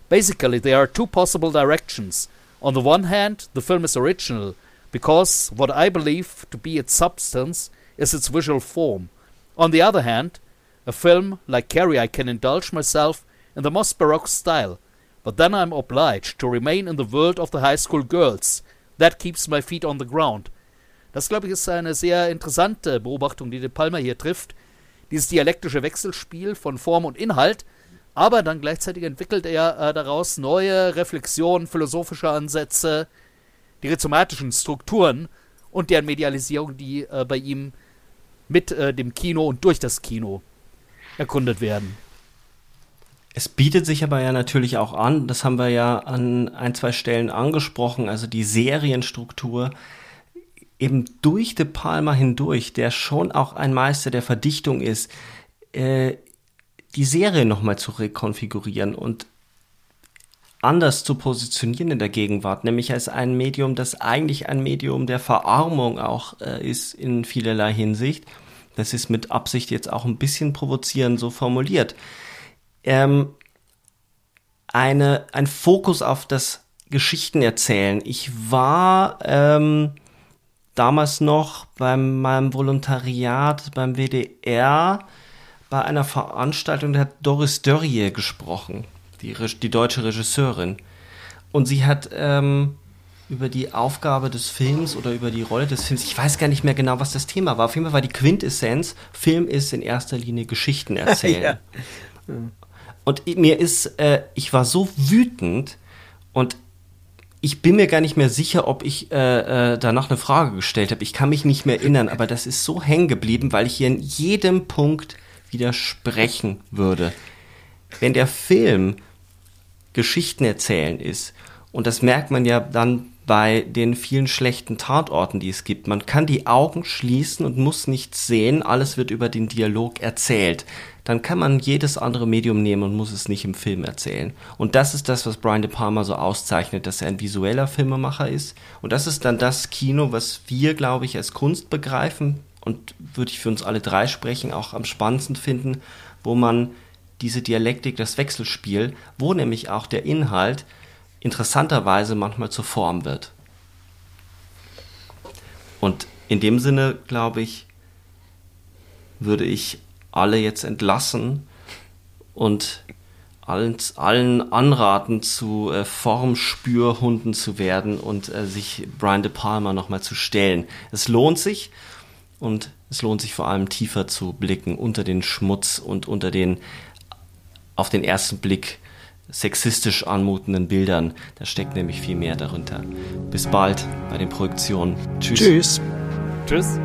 Basically, there are two possible directions. On the one hand, the film is original, because what I believe to be its substance is its visual form. On the other hand, a film like Carrie, I can indulge myself in the most baroque style, but then I'm obliged to remain in the world of the high school girls. That keeps my feet on the ground. Das, glaube ich, ist eine sehr interessante Beobachtung, die De Palma hier trifft. Dieses dialektische Wechselspiel von Form und Inhalt, aber dann gleichzeitig entwickelt er äh, daraus neue Reflexionen, philosophische Ansätze, die rhizomatischen Strukturen und deren Medialisierung, die äh, bei ihm mit äh, dem Kino und durch das Kino erkundet werden. Es bietet sich aber ja natürlich auch an, das haben wir ja an ein, zwei Stellen angesprochen, also die Serienstruktur eben durch De Palma hindurch, der schon auch ein Meister der Verdichtung ist, äh, die Serie nochmal zu rekonfigurieren und anders zu positionieren in der Gegenwart, nämlich als ein Medium, das eigentlich ein Medium der Verarmung auch äh, ist in vielerlei Hinsicht. Das ist mit Absicht jetzt auch ein bisschen provozierend so formuliert. Ähm, eine, ein Fokus auf das Geschichtenerzählen. Ich war ähm, damals noch bei meinem Volontariat beim WDR bei einer Veranstaltung, da hat Doris Dörrie gesprochen, die, die deutsche Regisseurin. Und sie hat ähm, über die Aufgabe des Films oder über die Rolle des Films, ich weiß gar nicht mehr genau, was das Thema war. Auf jeden Fall war die Quintessenz, Film ist in erster Linie Geschichten [laughs] erzählen. ja. Und mir ist, äh, ich war so wütend und ich bin mir gar nicht mehr sicher, ob ich äh, äh, danach eine Frage gestellt habe. Ich kann mich nicht mehr erinnern, aber das ist so hängen geblieben, weil ich hier in jedem Punkt widersprechen würde. Wenn der Film Geschichten erzählen ist, und das merkt man ja dann bei den vielen schlechten Tatorten, die es gibt. Man kann die Augen schließen und muss nichts sehen, alles wird über den Dialog erzählt. Dann kann man jedes andere Medium nehmen und muss es nicht im Film erzählen. Und das ist das, was Brian De Palma so auszeichnet, dass er ein visueller Filmemacher ist. Und das ist dann das Kino, was wir, glaube ich, als Kunst begreifen, und würde ich für uns alle drei sprechen, auch am spannendsten finden, wo man diese Dialektik, das Wechselspiel, wo nämlich auch der Inhalt interessanterweise manchmal zur Form wird. Und in dem Sinne, glaube ich, würde ich alle jetzt entlassen und allen, allen anraten, zu äh, Formspürhunden zu werden und äh, sich Brian De Palma nochmal zu stellen. Es lohnt sich und es lohnt sich vor allem tiefer zu blicken unter den Schmutz und unter den auf den ersten Blick sexistisch anmutenden Bildern. Da steckt nämlich viel mehr darunter. Bis bald bei den Projektionen. Tschüss. Tschüss. Tschüss.